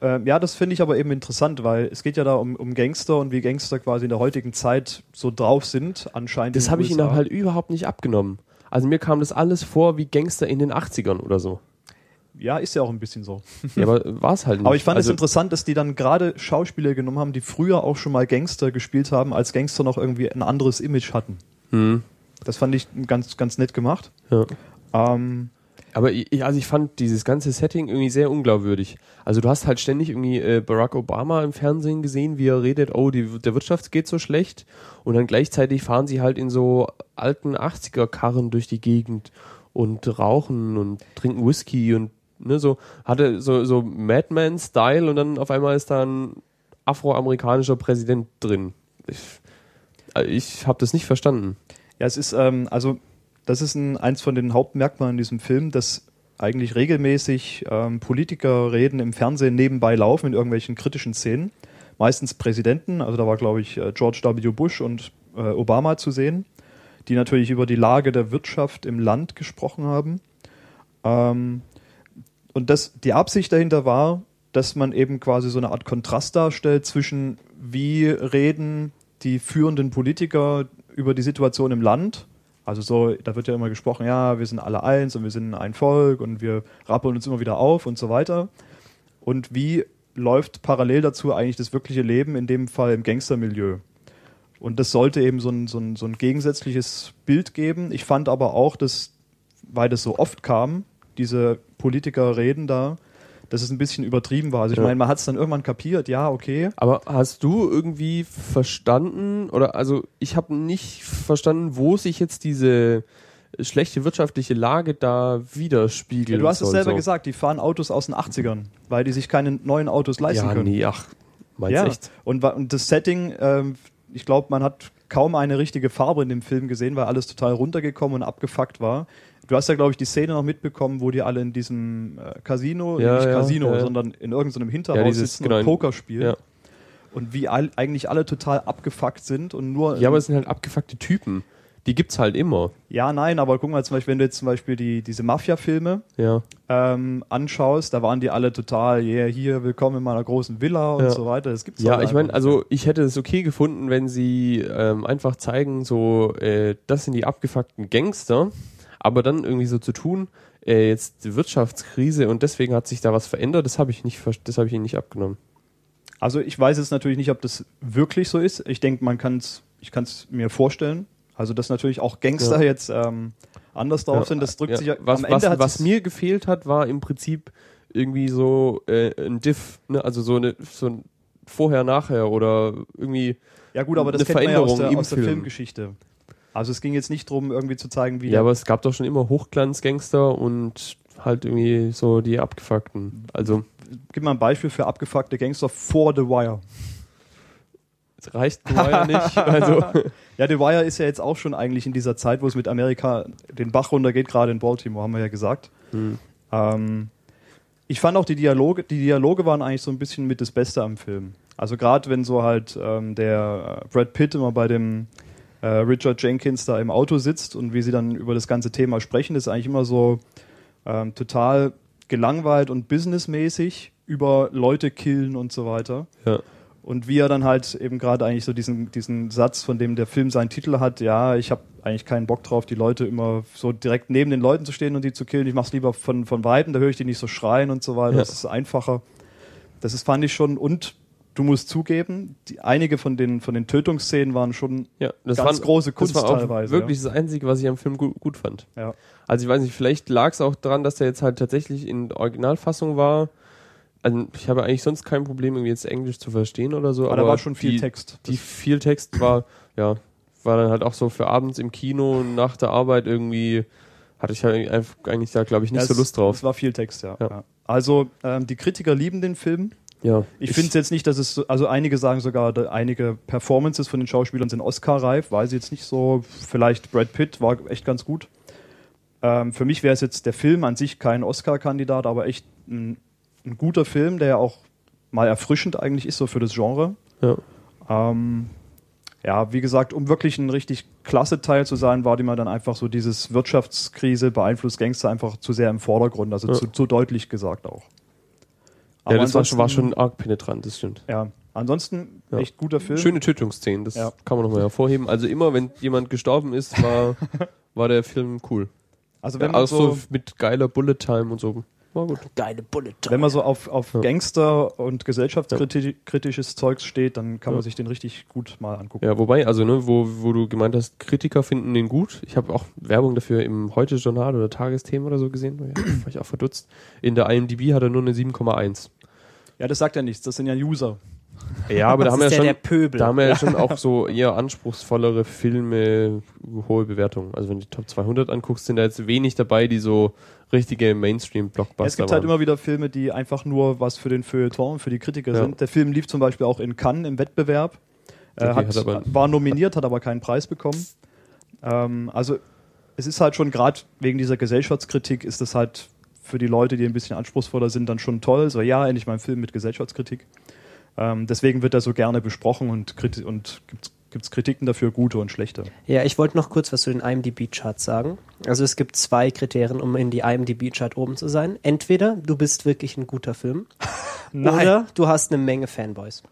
ähm, ja, das finde ich aber eben interessant, weil es geht ja da um, um Gangster und wie Gangster quasi in der heutigen Zeit so drauf sind, anscheinend. Das habe ich ihnen halt überhaupt nicht abgenommen. Also mir kam das alles vor wie Gangster in den 80ern oder so. Ja, ist ja auch ein bisschen so. Ja, aber war es halt nicht. Aber ich fand es also, interessant, dass die dann gerade Schauspieler genommen haben, die früher auch schon mal Gangster gespielt haben, als Gangster noch irgendwie ein anderes Image hatten. Hm, Das fand ich ganz, ganz nett gemacht. ja. Ähm, Aber ich, also ich fand dieses ganze Setting irgendwie sehr unglaubwürdig. Also du hast halt ständig irgendwie äh, Barack Obama im Fernsehen gesehen, wie er redet, oh, die, der Wirtschaft geht so schlecht. Und dann gleichzeitig fahren sie halt in so alten 80er-Karren durch die Gegend und rauchen und trinken Whisky und ne, so hatte so, so Madman-Style und dann auf einmal ist da ein afroamerikanischer Präsident drin. Ich, äh, ich habe das nicht verstanden. Ja, es ist, ähm, also, das ist ein, eins von den Hauptmerkmalen in diesem Film, dass eigentlich regelmäßig ähm, Politikerreden im Fernsehen nebenbei laufen in irgendwelchen kritischen Szenen. Meistens Präsidenten, also da war, glaube ich, äh, George W. Bush und äh, Obama zu sehen, die natürlich über die Lage der Wirtschaft im Land gesprochen haben. Ähm, und das, die Absicht dahinter war, dass man eben quasi so eine Art Kontrast darstellt zwischen wie reden die führenden Politiker über die Situation im Land. Also so, da wird ja immer gesprochen, ja, wir sind alle eins und wir sind ein Volk und wir rappeln uns immer wieder auf und so weiter. Und wie läuft parallel dazu eigentlich das wirkliche Leben, in dem Fall im Gangstermilieu? Und das sollte eben so ein, so, ein, so ein gegensätzliches Bild geben. Ich fand aber auch, dass, weil das so oft kam, diese Politiker reden da, dass es ein bisschen übertrieben war. Also ich Ja. meine, man hat es dann irgendwann kapiert, ja, okay. Aber hast du irgendwie verstanden, oder also ich habe nicht verstanden, wo sich jetzt diese schlechte wirtschaftliche Lage da widerspiegelt. Ja, du hast es selber so. gesagt, die fahren Autos aus den 80ern, weil die sich keine neuen Autos leisten Ja, können. nee, ach, meinst ja, echt? Und, und das Setting, ähm, ich glaube, man hat kaum eine richtige Farbe in dem Film gesehen, weil alles total runtergekommen und abgefuckt war. Du hast ja, glaube ich, die Szene noch mitbekommen, wo die alle in diesem äh, Casino, Ja, nicht ja, Casino, ja. sondern in irgendeinem Hinterhaus dieses, sitzen genau, und Poker spielen. Ja. Und wie all, eigentlich alle total abgefuckt sind und nur. ja, aber es sind halt abgefuckte Typen. Die gibt's halt immer. ja, nein, aber guck mal, zum Beispiel, wenn du jetzt zum Beispiel die, diese Mafia-Filme Ja. ähm, anschaust, da waren die alle total, yeah, hier, willkommen in meiner großen Villa und Ja. so weiter. Das gibt's Ja, halt ich meine, also ich hätte es okay gefunden, wenn sie ähm, einfach zeigen, so, äh, das sind die abgefuckten Gangster, aber dann irgendwie so zu tun, äh, jetzt die Wirtschaftskrise und deswegen hat sich da was verändert, das habe ich nicht, das habe ich ihnen nicht abgenommen. Also ich weiß jetzt natürlich nicht, ob das wirklich so ist. Ich denke, man kann es, ich kann es mir vorstellen. Also dass natürlich auch Gangster Ja. jetzt ähm, anders drauf sind, das drückt Ja, sich ja, was, am Ende was, was mir gefehlt hat, war im Prinzip irgendwie so äh, ein Diff, ne? also so eine so ein vorher nachher oder irgendwie ja gut, aber das eine kennt man ja aus Veränderung der, aus der Film. Filmgeschichte. Also es ging jetzt nicht darum, irgendwie zu zeigen, wie ja, aber es gab doch schon immer Hochglanzgangster und halt irgendwie so die abgefuckten. Also gib mal ein Beispiel für abgefuckte Gangster vor The Wire. es reicht nur ja nicht. Also Ja, The Wire ist ja jetzt auch schon eigentlich in dieser Zeit, wo es mit Amerika den Bach runtergeht, gerade in Baltimore, haben wir ja gesagt. Hm. Ähm, ich fand auch die Dialoge, die Dialoge waren eigentlich so ein bisschen mit das Beste am Film. Also gerade wenn so halt ähm, der äh, Brad Pitt immer bei dem äh, Richard Jenkins da im Auto sitzt und wie sie dann über das ganze Thema sprechen, ist eigentlich immer so ähm, total gelangweilt und businessmäßig über Leute killen und so weiter. ja. Und wie er dann halt eben gerade eigentlich so diesen, diesen Satz, von dem der Film seinen Titel hat, ja, ich habe eigentlich keinen Bock drauf, die Leute immer so direkt neben den Leuten zu stehen und die zu killen. Ich mach's lieber von, von Weitem, da höre ich die nicht so schreien und so weiter. Ja. Das ist einfacher. Das ist, fand ich schon. Und du musst zugeben, die, einige von den, von den Tötungsszenen waren schon Ja, Ganz war, große Kunst das war auch teilweise, wirklich das Einzige, was ich am Film gut, gut fand. ja, Also ich weiß nicht, vielleicht lag es auch daran, dass der jetzt halt tatsächlich in Originalfassung war. Also ich habe eigentlich sonst kein Problem, irgendwie jetzt Englisch zu verstehen oder so. aber da war schon viel die, Text. Die viel Text war, ja, war dann halt auch so für abends im Kino nach der Arbeit irgendwie, hatte ich halt eigentlich da, glaube ich, nicht Ja, so Lust drauf. Es war viel Text, ja. Ja. ja. Also ähm, die Kritiker lieben den Film. Ja, Ich finde es jetzt nicht, dass es so, also einige sagen sogar, einige Performances von den Schauspielern sind Oscar-reif, weiß ich jetzt nicht so. Vielleicht Brad Pitt war echt ganz gut. Ähm, für mich wäre es jetzt der Film an sich kein Oscar-Kandidat, aber echt ein, ein guter Film, der ja auch mal erfrischend eigentlich ist, so für das Genre. Ja. Ähm, ja, wie gesagt, um wirklich ein richtig klasse Teil zu sein, war die mal dann einfach so dieses Wirtschaftskrise beeinflusst Gangster einfach zu sehr im Vordergrund, also Ja. zu, zu deutlich gesagt auch. Ja das war schon, war schon arg penetrant, das stimmt. ja, ansonsten Ja. echt guter Film. Schöne Tötungsszenen, das Ja. kann man nochmal hervorheben. Also immer, wenn jemand gestorben ist, war, war der Film cool. Also wenn Ja, man auch so, so mit geiler Bullet Time und so. War gut. Geile Bullet. wenn man so auf, auf Ja. Gangster und gesellschaftskritisches Zeugs steht, dann kann man sich den richtig gut mal angucken. Ja, wobei, also, ne, wo, wo du gemeint hast, Kritiker finden den gut. Ich habe auch Werbung dafür im Heute-Journal oder Tagesthemen oder so gesehen. Ja, war ich auch verdutzt. In der IMDb hat er nur eine 7,1. Ja, das sagt ja nichts, das sind ja User. Ja, aber da haben ja schon, Pöbel. da haben wir ja schon auch so eher anspruchsvollere Filme, hohe Bewertungen. Also wenn du die Top 200 anguckst, sind da jetzt wenig dabei, die so richtige Mainstream-Blockbuster Ja, es gibt waren. halt immer wieder Filme, die einfach nur was für den Feuilleton, für die Kritiker Ja. sind. Der Film lief zum Beispiel auch in Cannes im Wettbewerb. Äh, Okay, hat, hat aber- war nominiert, hat aber keinen Preis bekommen. Ähm, also es ist halt schon gerade wegen dieser Gesellschaftskritik ist es halt für die Leute, die ein bisschen anspruchsvoller sind, dann schon toll. So, ja, endlich mal ein Film mit Gesellschaftskritik. Ähm, deswegen wird er so gerne besprochen und, kriti und gibt es Kritiken dafür, gute und schlechte. Ja, ich wollte noch kurz was zu den IMDb-Charts sagen. Also es gibt zwei Kriterien, um in die IMDb-Chart oben zu sein. Entweder du bist wirklich ein guter Film oder du hast eine Menge Fanboys.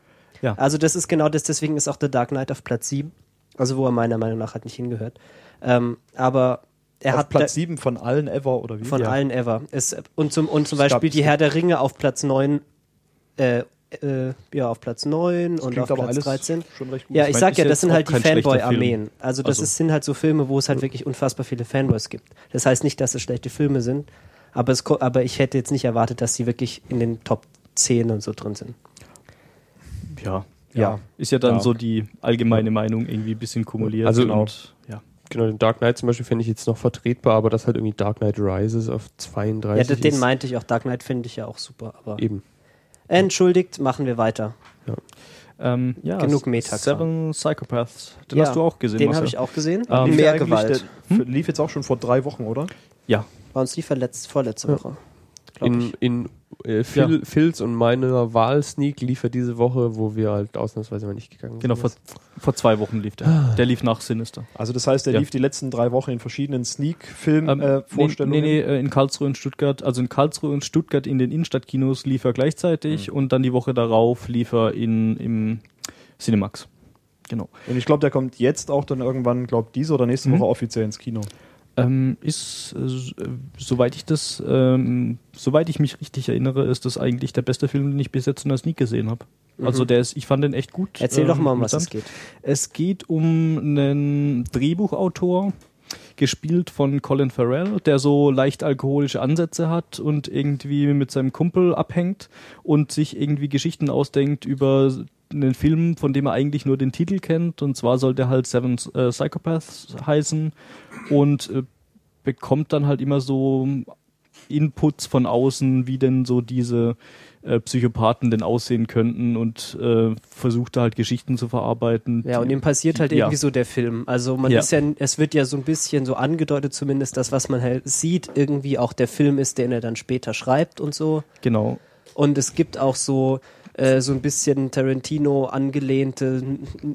Ja. Also das ist genau das, deswegen ist auch The Dark Knight auf Platz 7, also wo er meiner Meinung nach halt nicht hingehört. Ähm, aber er Auf hat Platz 7 von allen ever oder wie? von Ja. allen ever. Es, und zum, und zum Beispiel die Herr der Ringe auf Platz 9 äh, äh, ja, auf Platz 9 und klingt auf Platz alles 13. schon recht gut. Ja, Ich ich mein, sag ja, das sind halt die Fanboy-Armeen. Also das Also- ist, sind halt so Filme, wo es halt wirklich unfassbar viele Fanboys gibt. Das heißt nicht, dass es schlechte Filme sind, aber, es, aber ich hätte jetzt nicht erwartet, dass sie wirklich in den Top 10 und so drin sind. Ja. Ja. Ja. Ist ja dann Ja. so die allgemeine Meinung irgendwie ein bisschen kumuliert. Also- und, ja. Genau, den Dark Knight zum Beispiel fände ich jetzt noch vertretbar, aber das halt irgendwie Dark Knight Rises auf 32 Ja, den, den ist meinte ich auch. Dark Knight finde ich ja auch super. Aber eben. entschuldigt, machen wir weiter. Ähm, ja, Genug Metakram. Seven Psychopaths. Den Ja, hast du auch gesehen, Den habe ich auch gesehen. Ähm, Lief Mehr Gewalt. Der, für- lief jetzt auch schon vor drei Wochen, oder? Ja. Bei uns lief er letzt, vorletzte Woche. In, in äh, Phil, Phils und meiner Wahl-Sneak lief er diese Woche, wo wir halt ausnahmsweise mal nicht gegangen Genau, sind. vor, vor zwei Wochen lief der. Ah. Der lief nach Sinister. Also das heißt, der Ja. lief die letzten drei Wochen in verschiedenen Ähm, Sneak-Film-Vorstellungen. nee, nee, nee, äh, in Karlsruhe und Stuttgart, also in Karlsruhe und Stuttgart in den Innenstadtkinos lief er gleichzeitig Mhm. und dann die Woche darauf lief er in, im Cinemax. Genau. Und ich glaube, der kommt jetzt auch dann irgendwann, glaube diese oder nächste Mhm. Woche offiziell ins Kino. Ähm, ist, äh, äh, soweit ich das, ähm, soweit ich mich richtig erinnere, ist das eigentlich der beste Film, den ich bis jetzt in der Sneak gesehen habe. Also der ist, ich fand den echt gut. Mhm. Erzähl doch mal, um was es geht. Es geht um einen Drehbuchautor, gespielt von Colin Farrell, der so leicht alkoholische Ansätze hat und irgendwie mit seinem Kumpel abhängt und sich irgendwie Geschichten ausdenkt über einen Film, von dem er eigentlich nur den Titel kennt. Und zwar soll der halt Seven äh, Psychopaths heißen und äh, bekommt dann halt immer so Inputs von außen, wie denn so diese äh, Psychopathen denn aussehen könnten und äh, versucht da halt Geschichten zu verarbeiten. Ja, und ihm passiert halt Ja. irgendwie so der Film. Also man Ja. ist ja, es wird ja so ein bisschen so angedeutet, zumindest das, was man halt sieht, irgendwie auch der Film ist, den er dann später schreibt und so. Genau. Und es gibt auch so äh, so ein bisschen Tarantino angelehnte,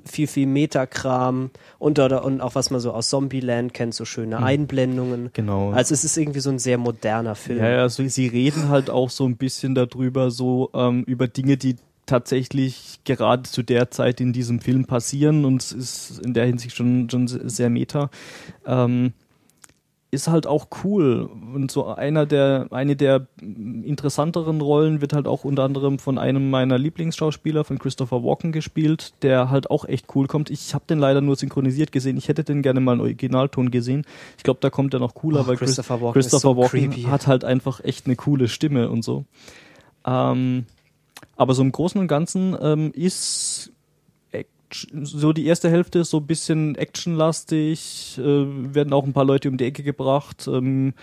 viel, viel Metakram und, oder, und auch was man so aus Zombieland kennt, so schöne Einblendungen. Genau. Also es ist irgendwie so ein sehr moderner Film. Ja, ja, also sie reden halt auch so ein bisschen darüber, so ähm, über Dinge, die tatsächlich gerade zu der Zeit in diesem Film passieren und es ist in der Hinsicht schon, schon sehr meta. Ähm, ist halt auch cool und so einer der eine der interessanteren Rollen wird halt auch unter anderem von einem meiner Lieblingsschauspieler von Christopher Walken gespielt, der halt auch echt cool kommt. Ich habe den leider nur synchronisiert gesehen. Ich hätte den gerne mal einen Originalton gesehen. Ich glaube, da kommt er noch cooler, Oh, weil Chris- Christopher Walken ist Christopher so Walken creepy. hat halt einfach echt eine coole Stimme und so. Ähm, aber so im Großen und Ganzen ähm, ist so die erste Hälfte ist so ein bisschen actionlastig, äh, werden auch ein paar Leute um die Ecke gebracht. Ähm,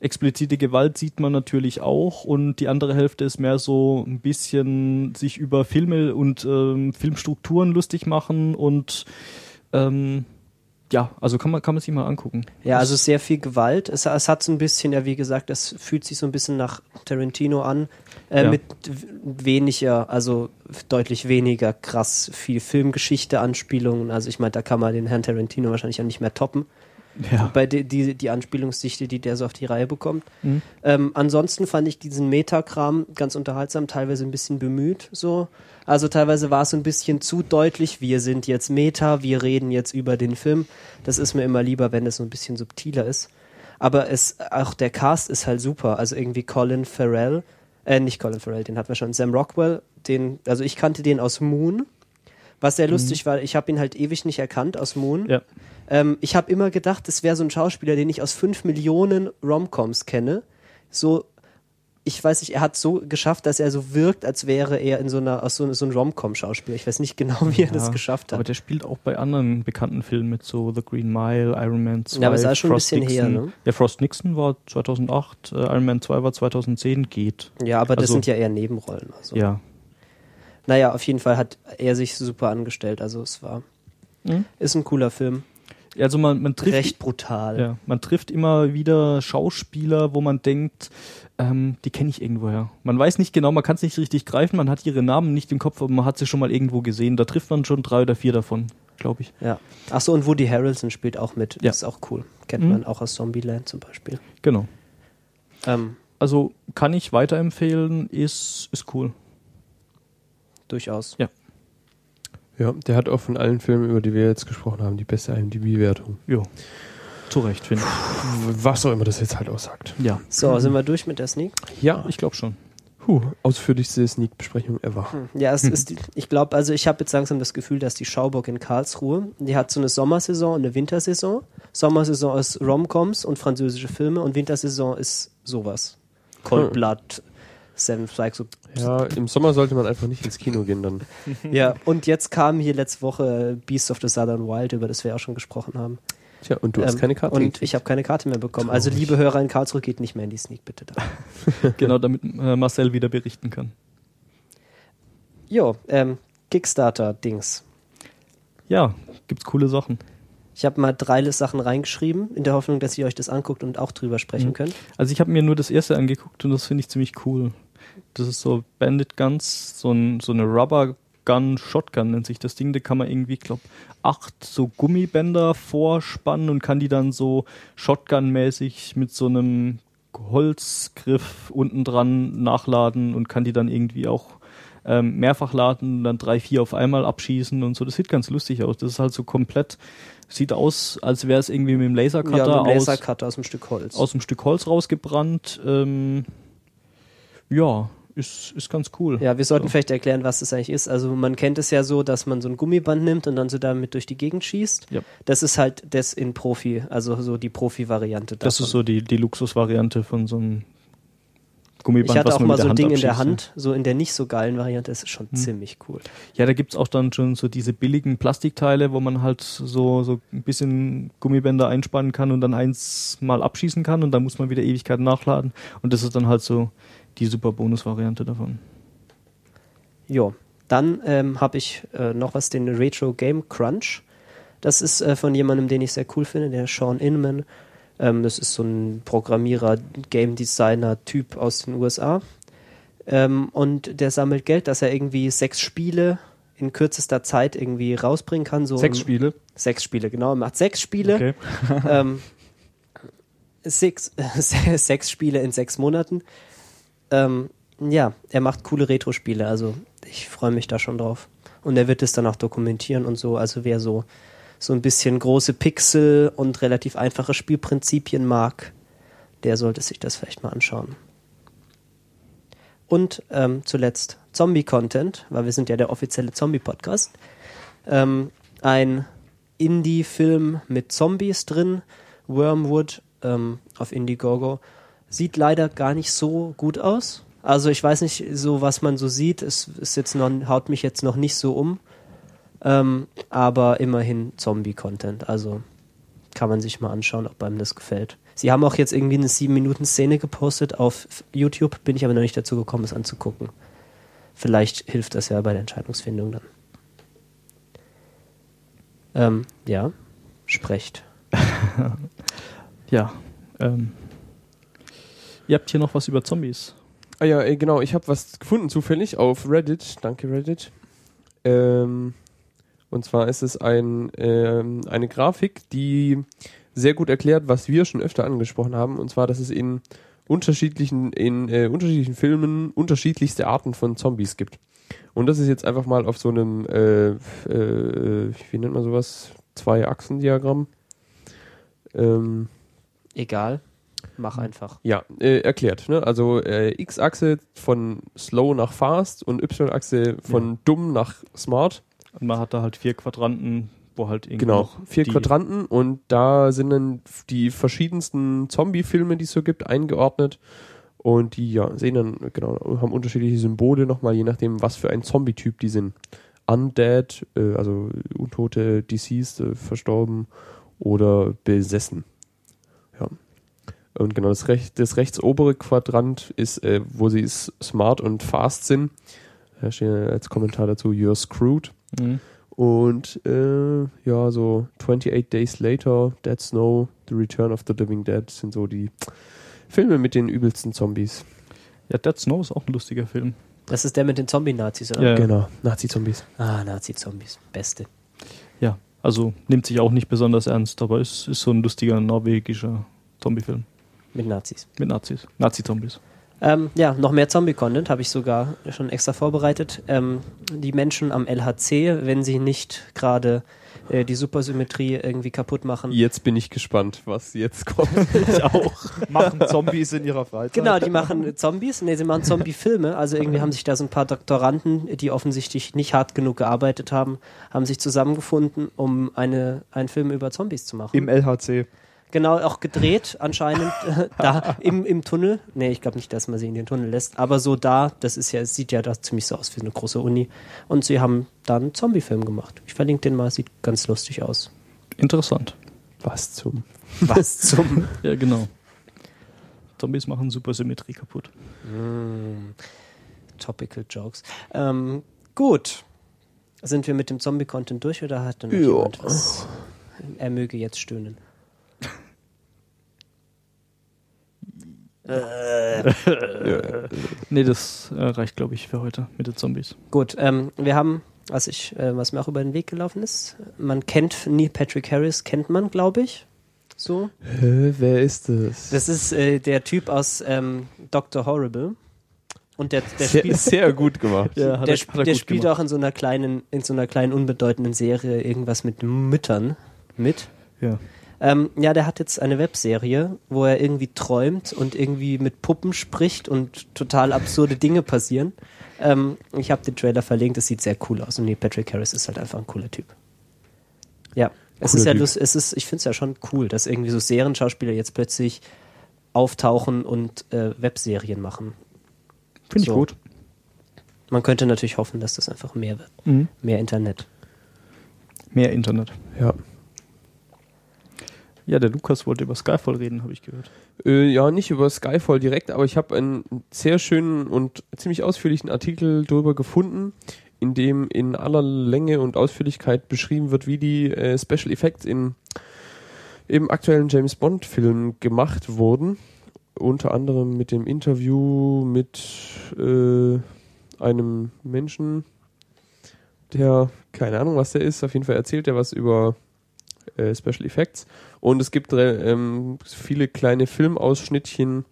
explizite Gewalt sieht man natürlich auch und die andere Hälfte ist mehr so ein bisschen sich über Filme und ähm, Filmstrukturen lustig machen und ähm, ja, also kann man kann man sich mal angucken. Ja, also sehr viel Gewalt. Es, es hat so ein bisschen, ja, wie gesagt, es fühlt sich so ein bisschen nach Tarantino an, äh, Ja. mit weniger, also deutlich weniger krass viel Filmgeschichte, Anspielungen. Also ich meine, da kann man den Herrn Tarantino wahrscheinlich auch nicht mehr toppen. Ja. Bei die, die, die Anspielungsdichte, die der so auf die Reihe bekommt. Mhm. Ähm, ansonsten fand ich diesen Metakram ganz unterhaltsam, teilweise ein bisschen bemüht, so. Also teilweise war es so ein bisschen zu deutlich, wir sind jetzt Meta, wir reden jetzt über den Film. Das ist mir immer lieber, wenn es so ein bisschen subtiler ist. Aber es, auch der Cast ist halt super. Also irgendwie Colin Farrell, äh, nicht Colin Farrell, den hatten wir schon, Sam Rockwell, den, also ich kannte den aus Moon. Was sehr lustig war, ich habe ihn halt ewig nicht erkannt aus Moon. Ja. Ähm, ich habe immer gedacht, es wäre so ein Schauspieler, den ich aus fünf Millionen Romcoms kenne. So, ich weiß nicht, er hat so geschafft, dass er so wirkt, als wäre er in so einer, aus so, so ein Romcom-Schauspieler. Ich weiß nicht genau, wie er das geschafft Aber hat. der spielt auch bei anderen bekannten Filmen mit so The Green Mile, Iron Man 2. Ja, aber es ist schon ein Frost bisschen her, Nixon. ne? Ja, Frost Nixon war 2008, äh, Iron Man 2 war 2010, geht. Ja, aber das also- sind ja eher Nebenrollen. Also. Ja. Naja, auf jeden Fall hat er sich super angestellt. Also es war, Mhm. ist ein cooler Film. Also man, man trifft Recht brutal. Ja, man trifft immer wieder Schauspieler, wo man denkt, ähm, die kenne ich irgendwoher. Man weiß nicht genau, man kann es nicht richtig greifen, man hat ihre Namen nicht im Kopf, aber man hat sie schon mal irgendwo gesehen. Da trifft man schon drei oder vier davon, glaube ich. Ja. Achso, und Woody Harrelson spielt auch mit. Ja. Das ist auch cool. Kennt Mhm. man auch aus Zombieland zum Beispiel. Genau. Ähm, Also kann ich weiterempfehlen, ist, ist cool. durchaus. Ja, der hat auch von allen Filmen, über die wir jetzt gesprochen haben, die beste IMDb-Wertung. Jo. Zu Recht, finde ich. Was auch immer das jetzt halt aussagt. Ja. So, sind wir durch mit der Sneak? Ja, Ich glaube schon. Puh, ausführlichste Sneak-Besprechung ever. Ja, es ist, ich glaube, also ich habe jetzt langsam das Gefühl, dass die Schauburg in Karlsruhe, die hat so eine Sommersaison und eine Wintersaison. Sommersaison ist Romcoms und französische Filme und Wintersaison ist sowas. Cold Blood, Seven Strikes. So. Ja, im Sommer sollte man einfach nicht ins Kino gehen dann. Ja, und jetzt kam hier letzte Woche Beast of the Southern Wild, über das wir auch schon gesprochen haben. Tja, und du hast Ähm, keine Karte. Und gekriegt. ich habe keine Karte mehr bekommen. Also liebe Hörer in Karlsruhe, geht nicht mehr in die Sneak, bitte da. genau, damit äh, Marcel wieder berichten kann. Jo, ähm, Kickstarter-Dings. Ja, gibt's coole Sachen. Ich habe mal drei Sachen reingeschrieben, in der Hoffnung, dass ihr euch das anguckt und auch drüber sprechen Mhm. könnt. Also ich habe mir nur das erste angeguckt und das finde ich ziemlich cool. Das ist so Bandit Guns, so, ein, so eine Rubber Gun Shotgun nennt sich das Ding. Da kann man irgendwie, glaube acht so Gummibänder vorspannen und kann die dann so Shotgun-mäßig mit so einem Holzgriff unten dran nachladen und kann die dann irgendwie auch ähm, mehrfach laden und dann drei, vier auf einmal abschießen und so. Das sieht ganz lustig aus. Das ist halt so komplett, sieht aus, als wäre es irgendwie mit dem Lasercutter ja, mit einem aus, Lasercutter aus einem Stück Holz. aus dem Stück Holz rausgebrannt. Ähm, ja, ist, ist ganz cool. ja, wir sollten So. vielleicht erklären, was das eigentlich ist. Also man kennt es ja so, dass man so ein Gummiband nimmt und dann so damit durch die Gegend schießt. Ja. Das ist halt das in Profi, also so die Profi-Variante. Das ist so die, die Luxusvariante von so einem Gummiband, ich hatte auch mal so ein Ding in der. Hand, so in der nicht so geilen Variante, das ist schon Hm. ziemlich cool. Ja, da gibt's auch dann schon so diese billigen Plastikteile, wo man halt so, so ein bisschen Gummibänder einspannen kann und dann eins mal abschießen kann und dann muss man wieder Ewigkeiten nachladen. Und das ist dann halt so die super Bonus-Variante davon. Jo, dann ähm, habe ich äh, noch was, den Retro Game Crunch. Das ist äh, von jemandem, den ich sehr cool finde, der Sean Inman. Ähm, das ist so ein Programmierer, Game Designer Typ aus den USA. Ähm, und der sammelt Geld, dass er irgendwie sechs Spiele in kürzester Zeit irgendwie rausbringen kann. So Sechs im- Spiele. Sechs Spiele, genau. Er macht sechs Spiele. Okay. ähm, sechs, sechs Spiele in sechs Monaten. Ähm, ja, er macht coole Retro-Spiele, also ich freue mich da schon drauf. Und er wird es dann auch dokumentieren und so. Also wer so, so ein bisschen große Pixel und relativ einfache Spielprinzipien mag, der sollte sich das vielleicht mal anschauen. Und ähm, zuletzt Zombie-Content, weil wir sind ja der offizielle Zombie-Podcast. Ähm, ein Indie-Film mit Zombies drin, Wormwood ähm, auf Indiegogo. Sieht leider gar nicht so gut aus. Also ich weiß nicht, so was man so sieht, es ist jetzt noch, haut mich jetzt noch nicht so um. Ähm, aber immerhin Zombie-Content. Also kann man sich mal anschauen, ob einem das gefällt. Sie haben auch jetzt irgendwie eine 7-Minuten-Szene gepostet auf YouTube, bin ich aber noch nicht dazu gekommen, es anzugucken. Vielleicht hilft das ja bei der Entscheidungsfindung dann. Ähm, ja, sprecht. Ja. Ähm, ihr habt hier noch was über Zombies. Ah ja, äh, genau, ich habe was gefunden zufällig auf Reddit. Danke Reddit. Ähm, und zwar ist es ein, ähm, eine Grafik, die sehr gut erklärt, was wir schon öfter angesprochen haben. Und zwar, dass es in unterschiedlichen, in äh, unterschiedlichen Filmen unterschiedlichste Arten von Zombies gibt. Und das ist jetzt einfach mal auf so einem, äh, äh, wie nennt man sowas? Zwei-Achsen-Diagramm. Ähm, Egal, mach einfach. ja, äh, erklärt. Ne? Also äh, X-Achse von slow nach fast und Y-Achse von dumm nach smart. Und man hat da halt vier Quadranten, wo halt irgendwie Genau, vier Quadranten und da sind dann die verschiedensten Zombie-Filme, die es so gibt, eingeordnet. Und die ja, sehen dann, genau, haben unterschiedliche Symbole nochmal, je nachdem, was für ein Zombie-Typ die sind. Undead, äh, also Untote, Deceased, äh, verstorben oder besessen. Ja. Und genau, das, recht, das rechts obere Quadrant ist, äh, wo sie smart und fast sind. Da steht als Kommentar dazu, you're screwed. Mhm. Und äh, ja, so 28 Days Later, Dead Snow, The Return of the Living Dead sind so die Filme mit den übelsten Zombies. Ja, Dead Snow ist auch ein lustiger Film. Das ist der mit den Zombie-Nazis, oder? Ja. Genau, Nazi-Zombies. Ah, Nazi-Zombies. Beste. Ja, also nimmt sich auch nicht besonders ernst, aber es ist so ein lustiger norwegischer Zombiefilm Mit Nazis. mit Nazis. Nazi-Zombies. Ähm, ja, noch mehr Zombie-Content habe ich sogar schon extra vorbereitet. Ähm, die Menschen am LHC, wenn sie nicht gerade äh, die Supersymmetrie irgendwie kaputt machen. Jetzt bin ich gespannt, was jetzt kommt. ich auch. Machen Zombies in ihrer Freizeit. Genau, die machen Zombies. Nee, sie machen Zombie-Filme. Also irgendwie haben sich da so ein paar Doktoranden, die offensichtlich nicht hart genug gearbeitet haben, haben sich zusammengefunden, um eine, einen Film über Zombies zu machen. Im LHC. Genau, auch gedreht anscheinend äh, da im, im Tunnel. Nee, ich glaube nicht, dass man sie in den Tunnel lässt, aber so da, das ist ja, es sieht ja da ziemlich so aus wie eine große Uni. Und sie haben da einen Zombie-Film gemacht. Ich verlinke den mal, sieht ganz lustig aus. Interessant. Was zum. Was zum. Ja, genau. Zombies machen Supersymmetrie kaputt. Mm, topical Jokes. Ähm, gut. Sind wir mit dem Zombie-Content durch oder hat noch Ja. jemand was? Er möge jetzt stöhnen. Nee, das äh, reicht, glaube ich, für heute mit den Zombies. Gut, ähm, wir haben, was ich, äh, was mir auch über den Weg gelaufen ist, man kennt Neil Patrick Harris, kennt man, glaube ich. So. Hä, wer ist das? Das ist äh, der Typ aus ähm, Dr. Horrible. Und der, der sehr, spielt, sehr gut gemacht. Ja, hat der, er- er der gut spielt gemacht. auch in so einer kleinen, in so einer kleinen unbedeutenden Serie irgendwas mit Müttern mit. Ja. Ähm, ja, der hat jetzt eine Webserie, wo er irgendwie träumt und irgendwie mit Puppen spricht und total absurde Dinge passieren. Ähm, ich habe den Trailer verlinkt, es sieht sehr cool aus und Neil Patrick Harris ist halt einfach ein cooler Typ. Ja, es Cooler ist ja lust, es ist, ich finde es ja schon cool, dass irgendwie so Serienschauspieler jetzt plötzlich auftauchen und äh, Webserien machen. Finde ich So. gut. Man könnte natürlich hoffen, dass das einfach mehr wird. Mhm. Mehr Internet. Mehr Internet. Ja. Ja, der Lukas wollte über Skyfall reden, habe ich gehört. Äh, ja, nicht über Skyfall direkt, aber ich habe einen sehr schönen und ziemlich ausführlichen Artikel darüber gefunden, in dem in aller Länge und Ausführlichkeit beschrieben wird, wie die äh, Special Effects in im aktuellen James Bond Film gemacht wurden. Unter anderem mit dem Interview mit äh, einem Menschen, der, keine Ahnung, was der ist, auf jeden Fall erzählt er was über äh, Special Effects. Und es gibt äh, ähm, viele kleine Filmausschnittchen,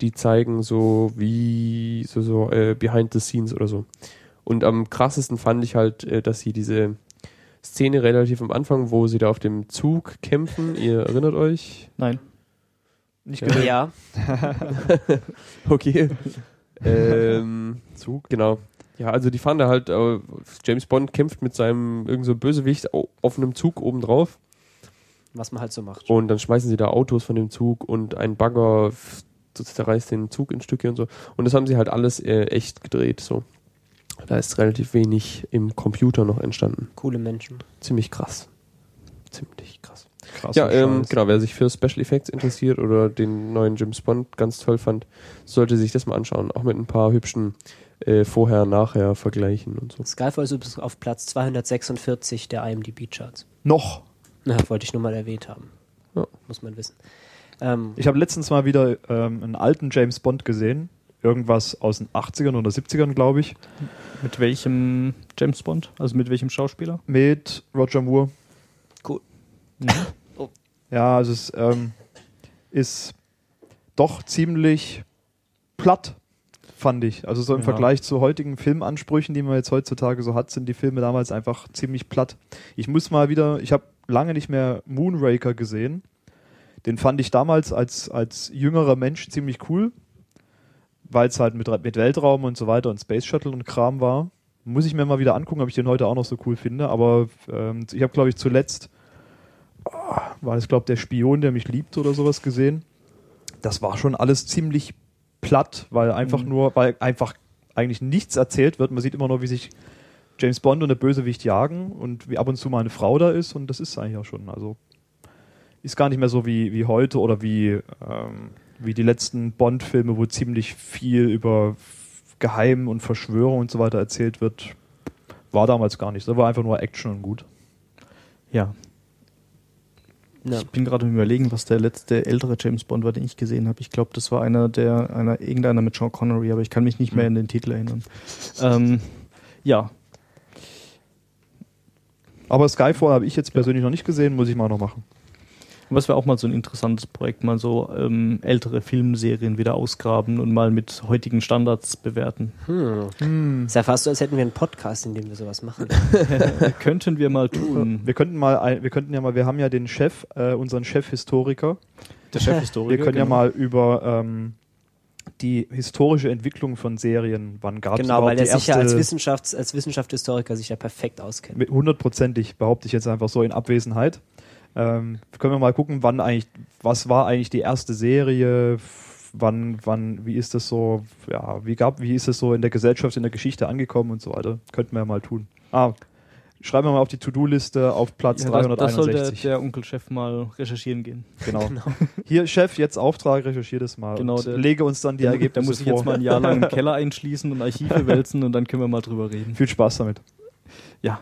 die zeigen so wie so, so äh, Behind the Scenes oder so. Und am krassesten fand ich halt, äh, dass sie diese Szene relativ am Anfang, wo sie da auf dem Zug kämpfen, ihr erinnert euch? Nein. Nicht gesehen. Ja, Okay. ähm, Zug, genau. Ja, also die fahren da halt, äh, James Bond kämpft mit seinem irgend so Bösewicht au- auf einem Zug obendrauf was man halt so macht. und dann schmeißen sie da Autos von dem Zug und ein Bagger zerreißt den Zug in Stücke und so. Und das haben sie halt alles äh, echt gedreht, so. Da ist relativ wenig im Computer noch entstanden. Coole Menschen. Ziemlich krass. Ziemlich krass. Krass. Ja, ähm, genau, wer sich für Special Effects interessiert oder den neuen James Bond ganz toll fand, sollte sich das mal anschauen. Auch mit ein paar hübschen äh, Vorher-Nachher vergleichen und so. Skyfall ist übrigens auf Platz 246 der IMDb-Charts. Noch. Na, wollte ich nur mal erwähnt haben. Ja. Muss man wissen. Ähm, Ich habe letztens mal wieder ähm, einen alten James Bond gesehen. Irgendwas aus den 80ern oder 70ern, glaube ich. Mit welchem James Bond? Also mit welchem Schauspieler? Mit Roger Moore. cool. Ja, also es ähm, ist doch ziemlich platt, fand ich. Also so im Ja. Vergleich zu heutigen Filmansprüchen, die man jetzt heutzutage so hat, sind die Filme damals einfach ziemlich platt. Ich muss mal wieder, ich habe lange nicht mehr Moonraker gesehen. Den fand ich damals als, als jüngerer Mensch ziemlich cool, weil es halt mit, mit Weltraum und so weiter und Space Shuttle und Kram war. Muss ich mir mal wieder angucken, ob ich den heute auch noch so cool finde. Aber ähm, ich habe, glaube ich, zuletzt war das, glaube der Spion, der mich liebt oder sowas gesehen. Das war schon alles ziemlich platt, weil einfach Mhm. nur, weil einfach eigentlich nichts erzählt wird. Man sieht immer nur, wie sich James Bond und der Bösewicht jagen und wie ab und zu mal eine Frau da ist und das ist eigentlich auch schon. Also ist gar nicht mehr so wie, wie heute oder wie, ähm, wie die letzten Bond-Filme, wo ziemlich viel über Geheim und Verschwörung und so weiter erzählt wird. War damals gar nicht. Das war einfach nur Action und gut. Ja. Ja. Ich bin gerade überlegen, was der letzte ältere James Bond war, den ich gesehen habe. Ich glaube, das war einer der, einer, irgendeiner mit Sean Connery, aber ich kann mich nicht mehr in den Titel erinnern. Ähm, ja, Aber Skyfall habe ich jetzt persönlich noch nicht gesehen, muss ich mal noch machen. Aber es wäre auch mal so ein interessantes Projekt, mal so ähm, ältere Filmserien wieder ausgraben und mal mit heutigen Standards bewerten. Hm. Ist ja fast so, als hätten wir einen Podcast, in dem wir sowas machen. Könnten wir mal tun. Wir könnten mal, ein, wir könnten ja mal, wir haben ja den Chef, äh, unseren Chefhistoriker. Der Chefhistoriker. Wir können ja genau. mal über ähm, die historische Entwicklung von Serien, wann gab es genau, weil er sich ja als, Wissenschafts-, als Wissenschaftshistoriker sich ja perfekt auskennt. hundertprozentig behaupte ich jetzt einfach so in Abwesenheit. Ähm, können wir mal gucken, wann eigentlich, was war eigentlich die erste Serie, wann, wann, wie ist das so, ja, wie gab, wie ist das so in der Gesellschaft, in der Geschichte angekommen und so weiter. Könnten wir ja mal tun. Ah, schreiben wir mal auf die To-Do-Liste auf Platz Ja, das, das soll der, 361. der Onkelchef mal recherchieren gehen. genau. Hier, Chef, jetzt Auftrag, recherchiere das mal Genau, und der- lege uns dann die Da Ergebnisse muss ich vor. jetzt mal ein Jahr lang im Keller einschließen und Archive wälzen und dann können wir mal drüber reden. Viel Spaß damit. Ja.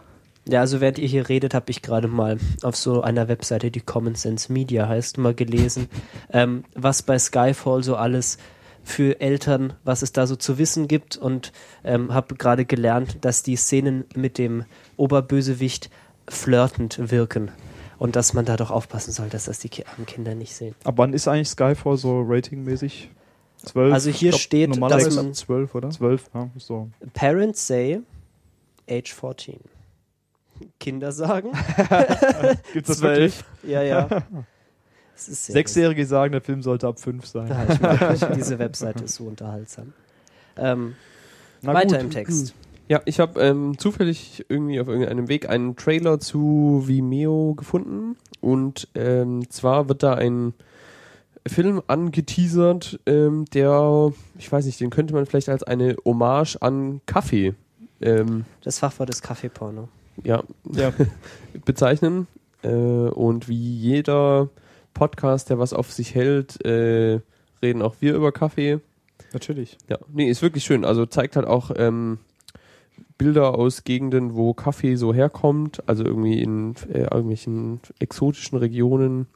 Ja, also während ihr hier redet, habe ich gerade mal auf so einer Webseite, die Common Sense Media heißt, mal gelesen, ähm, was bei Skyfall so alles für Eltern, was es da so zu wissen gibt und ähm, habe gerade gelernt, dass die Szenen mit dem Oberbösewicht flirtend wirken und dass man da doch aufpassen soll, dass das die armen Kinder nicht sehen. Ab wann ist eigentlich Skyfall so ratingmäßig? 12? Also hier glaub, steht, normalerweise dass man 12, oder? 12, ja, so. Parents say age 14. Kinder sagen Gibt's das 12. Ja, ja. Sechsjährige sagen, der Film sollte ab 5 sein. Ja, ich mag, diese Webseite ist so unterhaltsam. Ähm, weiter gut. im Text. Ja, ich habe ähm, zufällig irgendwie auf irgendeinem Weg einen Trailer zu Vimeo gefunden und ähm, zwar wird da ein Film angeteasert, ähm, der, ich weiß nicht, den könnte man vielleicht als eine Hommage an Kaffee ähm, Das Fachwort ist Kaffeeporno. ja, Ja. bezeichnen. Äh, und wie jeder Podcast, der was auf sich hält, äh, reden auch wir über Kaffee. Natürlich. Ja, nee, ist wirklich schön. Also zeigt halt auch ähm, Bilder aus Gegenden, wo Kaffee so herkommt, also irgendwie in äh, irgendwelchen exotischen Regionen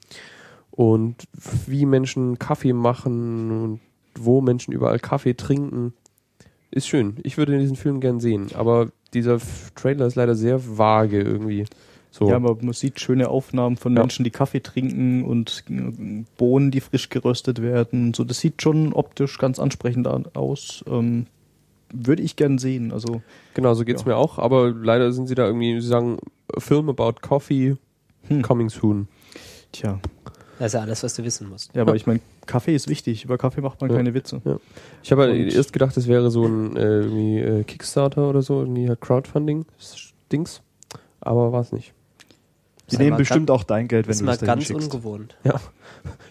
und wie Menschen Kaffee machen und wo Menschen überall Kaffee trinken. Ist schön. Ich würde diesen Film gern sehen, aber dieser Trailer ist leider sehr vage irgendwie. So. Ja, aber man sieht schöne Aufnahmen von Ja. Menschen, die Kaffee trinken und äh, Bohnen, die frisch geröstet werden. So, das sieht schon optisch ganz ansprechend an- aus. Ähm, würde ich gern sehen. Also Genau, so geht's Ja. mir auch, aber leider sind sie da irgendwie, sie sagen, a film about coffee, Hm. coming soon. tja, Das ist ja alles, was du wissen musst. ja, aber ich meine, Kaffee ist wichtig. Über Kaffee macht man Ja. keine Witze. Ich habe halt erst gedacht, das wäre so ein äh, irgendwie, äh, Kickstarter oder so, irgendwie halt Crowdfunding-Dings, aber war es nicht. Die nehmen bestimmt auch dein Geld, wenn Das ist du mal das ganz schickst. ungewohnt.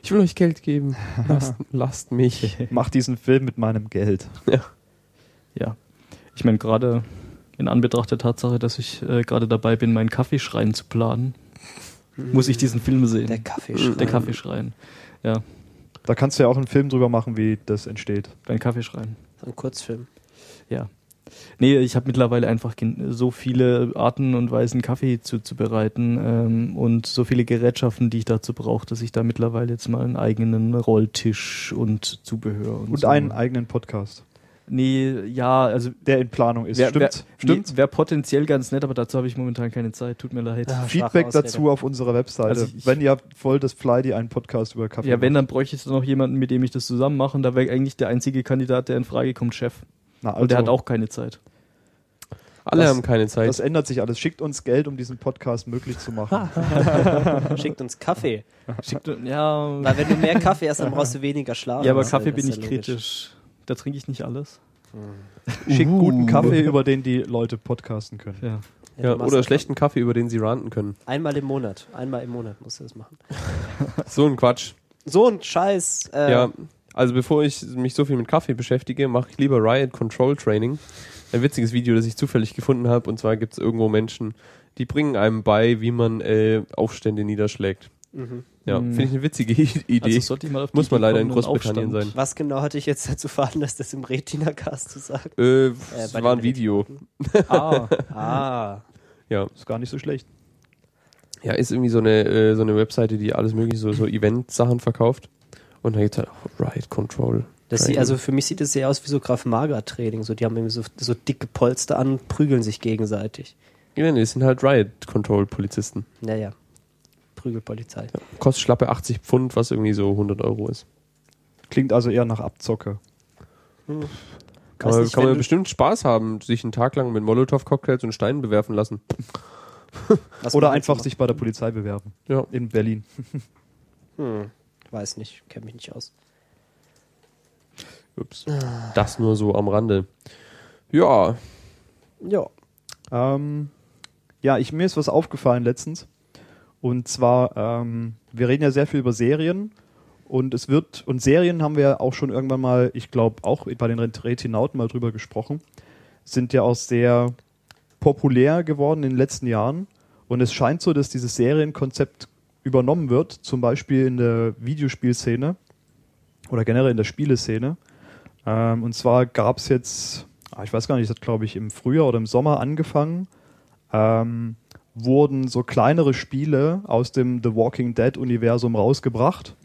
Ich will euch Geld geben, lasst, lasst mich. Mach diesen Film mit meinem Geld. Ja. Ich meine, gerade in Anbetracht der Tatsache, dass ich äh, gerade dabei bin, meinen Kaffeeschrein zu planen, muss ich diesen Film sehen. Der Kaffeeschrein. Der Kaffeeschrein. Ja, Da kannst du ja auch einen Film drüber machen, wie das entsteht. dein Kaffeeschrein. Ein Kurzfilm. Ja. Nee, ich habe mittlerweile einfach so viele Arten und Weisen Kaffee zuzubereiten ähm, und so viele Gerätschaften, die ich dazu brauche, dass ich da mittlerweile jetzt mal einen eigenen Rolltisch und Zubehör und, Und so. einen eigenen Podcast, Nee, ja, also der in Planung ist. Wär- Stimmt? wär- Stimmt? Nee, Wäre potenziell ganz nett, aber dazu habe ich momentan keine Zeit. Tut mir leid. Ah, Feedback dazu auf unserer Webseite. Also ich- wenn ihr wollt, dass Flydy einen Podcast über Kaffee Ja, wenn, macht. dann bräuchte ich noch jemanden, mit dem ich das zusammen mache. Und da wäre eigentlich der einzige Kandidat, der in Frage kommt, Chef. Na, also, Und der hat auch keine Zeit. Alle Das- haben keine Zeit. Das ändert sich alles. Schickt uns Geld, um diesen Podcast möglich zu machen. Schickt uns Kaffee. Schickt, ja, Weil wenn du mehr Kaffee hast, dann brauchst du weniger Schlaf. ja, aber ja- Kaffee bin ich ja kritisch. Da trinke ich nicht alles. Schickt Uh. guten Kaffee, über den die Leute podcasten können. Ja. Ja, oder schlechten Kaffee, über den sie ranten können. Einmal im Monat. Einmal im Monat musst du das machen. So ein Quatsch. So ein Scheiß. Äh, Ja, also bevor ich mich so viel mit Kaffee beschäftige, mache ich lieber Riot Control Training. Ein witziges Video, das ich zufällig gefunden habe. Und zwar gibt es irgendwo Menschen, die bringen einem bei, wie man äh, Aufstände niederschlägt. Mhm. Ja, Hm. finde ich eine witzige I- Idee. Also sollte ich mal auf die Muss man leider in Großbritannien Aufstand. sein. Was genau hatte ich jetzt dazu veranlasst, das im Retina-Cast zu sagen? Äh, Äh, es war ein Video. Ah, Ah. Ja. Ist gar nicht so schlecht. ja, ist irgendwie so eine, äh, so eine Webseite, die alles mögliche, so, so Event-Sachen verkauft. Und da gibt halt auch Riot Control. Das sieht, also für mich sieht es sehr aus wie so Graf Mager Training. So, die haben irgendwie so, so dicke Polster an, prügeln sich gegenseitig. Ja, nee, das sind halt Riot Control Polizisten. Naja. Prügelpolizei. Kostet schlappe 80 Pfund, was irgendwie so 100 Euro ist. Klingt also eher nach Abzocke. Kann Weiß man, nicht, kann man du- bestimmt Spaß haben, sich einen Tag lang mit Molotow-Cocktails und Steinen bewerfen lassen. Oder einfach sich bei der Polizei bewerben. Ja. In Berlin. Hm, weiß nicht, kenne mich nicht aus. Ups. Das nur so am Rande. Ja, Ja. Ähm, ja, ich, mir ist was aufgefallen letztens. Und zwar, ähm, wir reden ja sehr viel über Serien. Und es wird, und Serien haben wir ja auch schon irgendwann mal, ich glaube auch bei den Retinauten mal drüber gesprochen, sind ja auch sehr populär geworden in den letzten Jahren. Und es scheint so, dass dieses Serienkonzept übernommen wird, zum Beispiel in der Videospielszene oder generell in der Spieleszene. Ähm, und zwar gab es jetzt, ah, ich weiß gar nicht, das hat glaube ich im Frühjahr oder im Sommer angefangen, ähm, wurden so kleinere Spiele aus dem The Walking Dead Universum rausgebracht.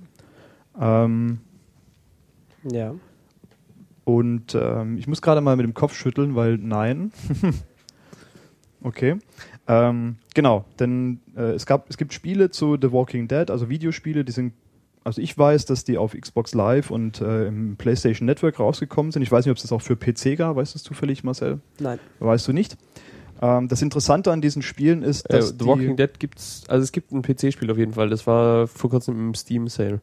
Ähm, Ja. und ähm, ich muss gerade mal mit dem Kopf schütteln, weil nein. okay. Ähm, genau, denn äh, es, gab, es gibt Spiele zu The Walking Dead, also Videospiele, die sind, also ich weiß, dass die auf Xbox Live und äh, im PlayStation Network rausgekommen sind. Ich weiß nicht, ob es das auch für PC gab, weißt du es zufällig, Marcel? Nein. Weißt du nicht? Ähm, das Interessante an diesen Spielen ist, äh, dass The die, Walking Dead gibt's, also es gibt ein PC-Spiel auf jeden Fall. Das war vor kurzem im Steam-Sale.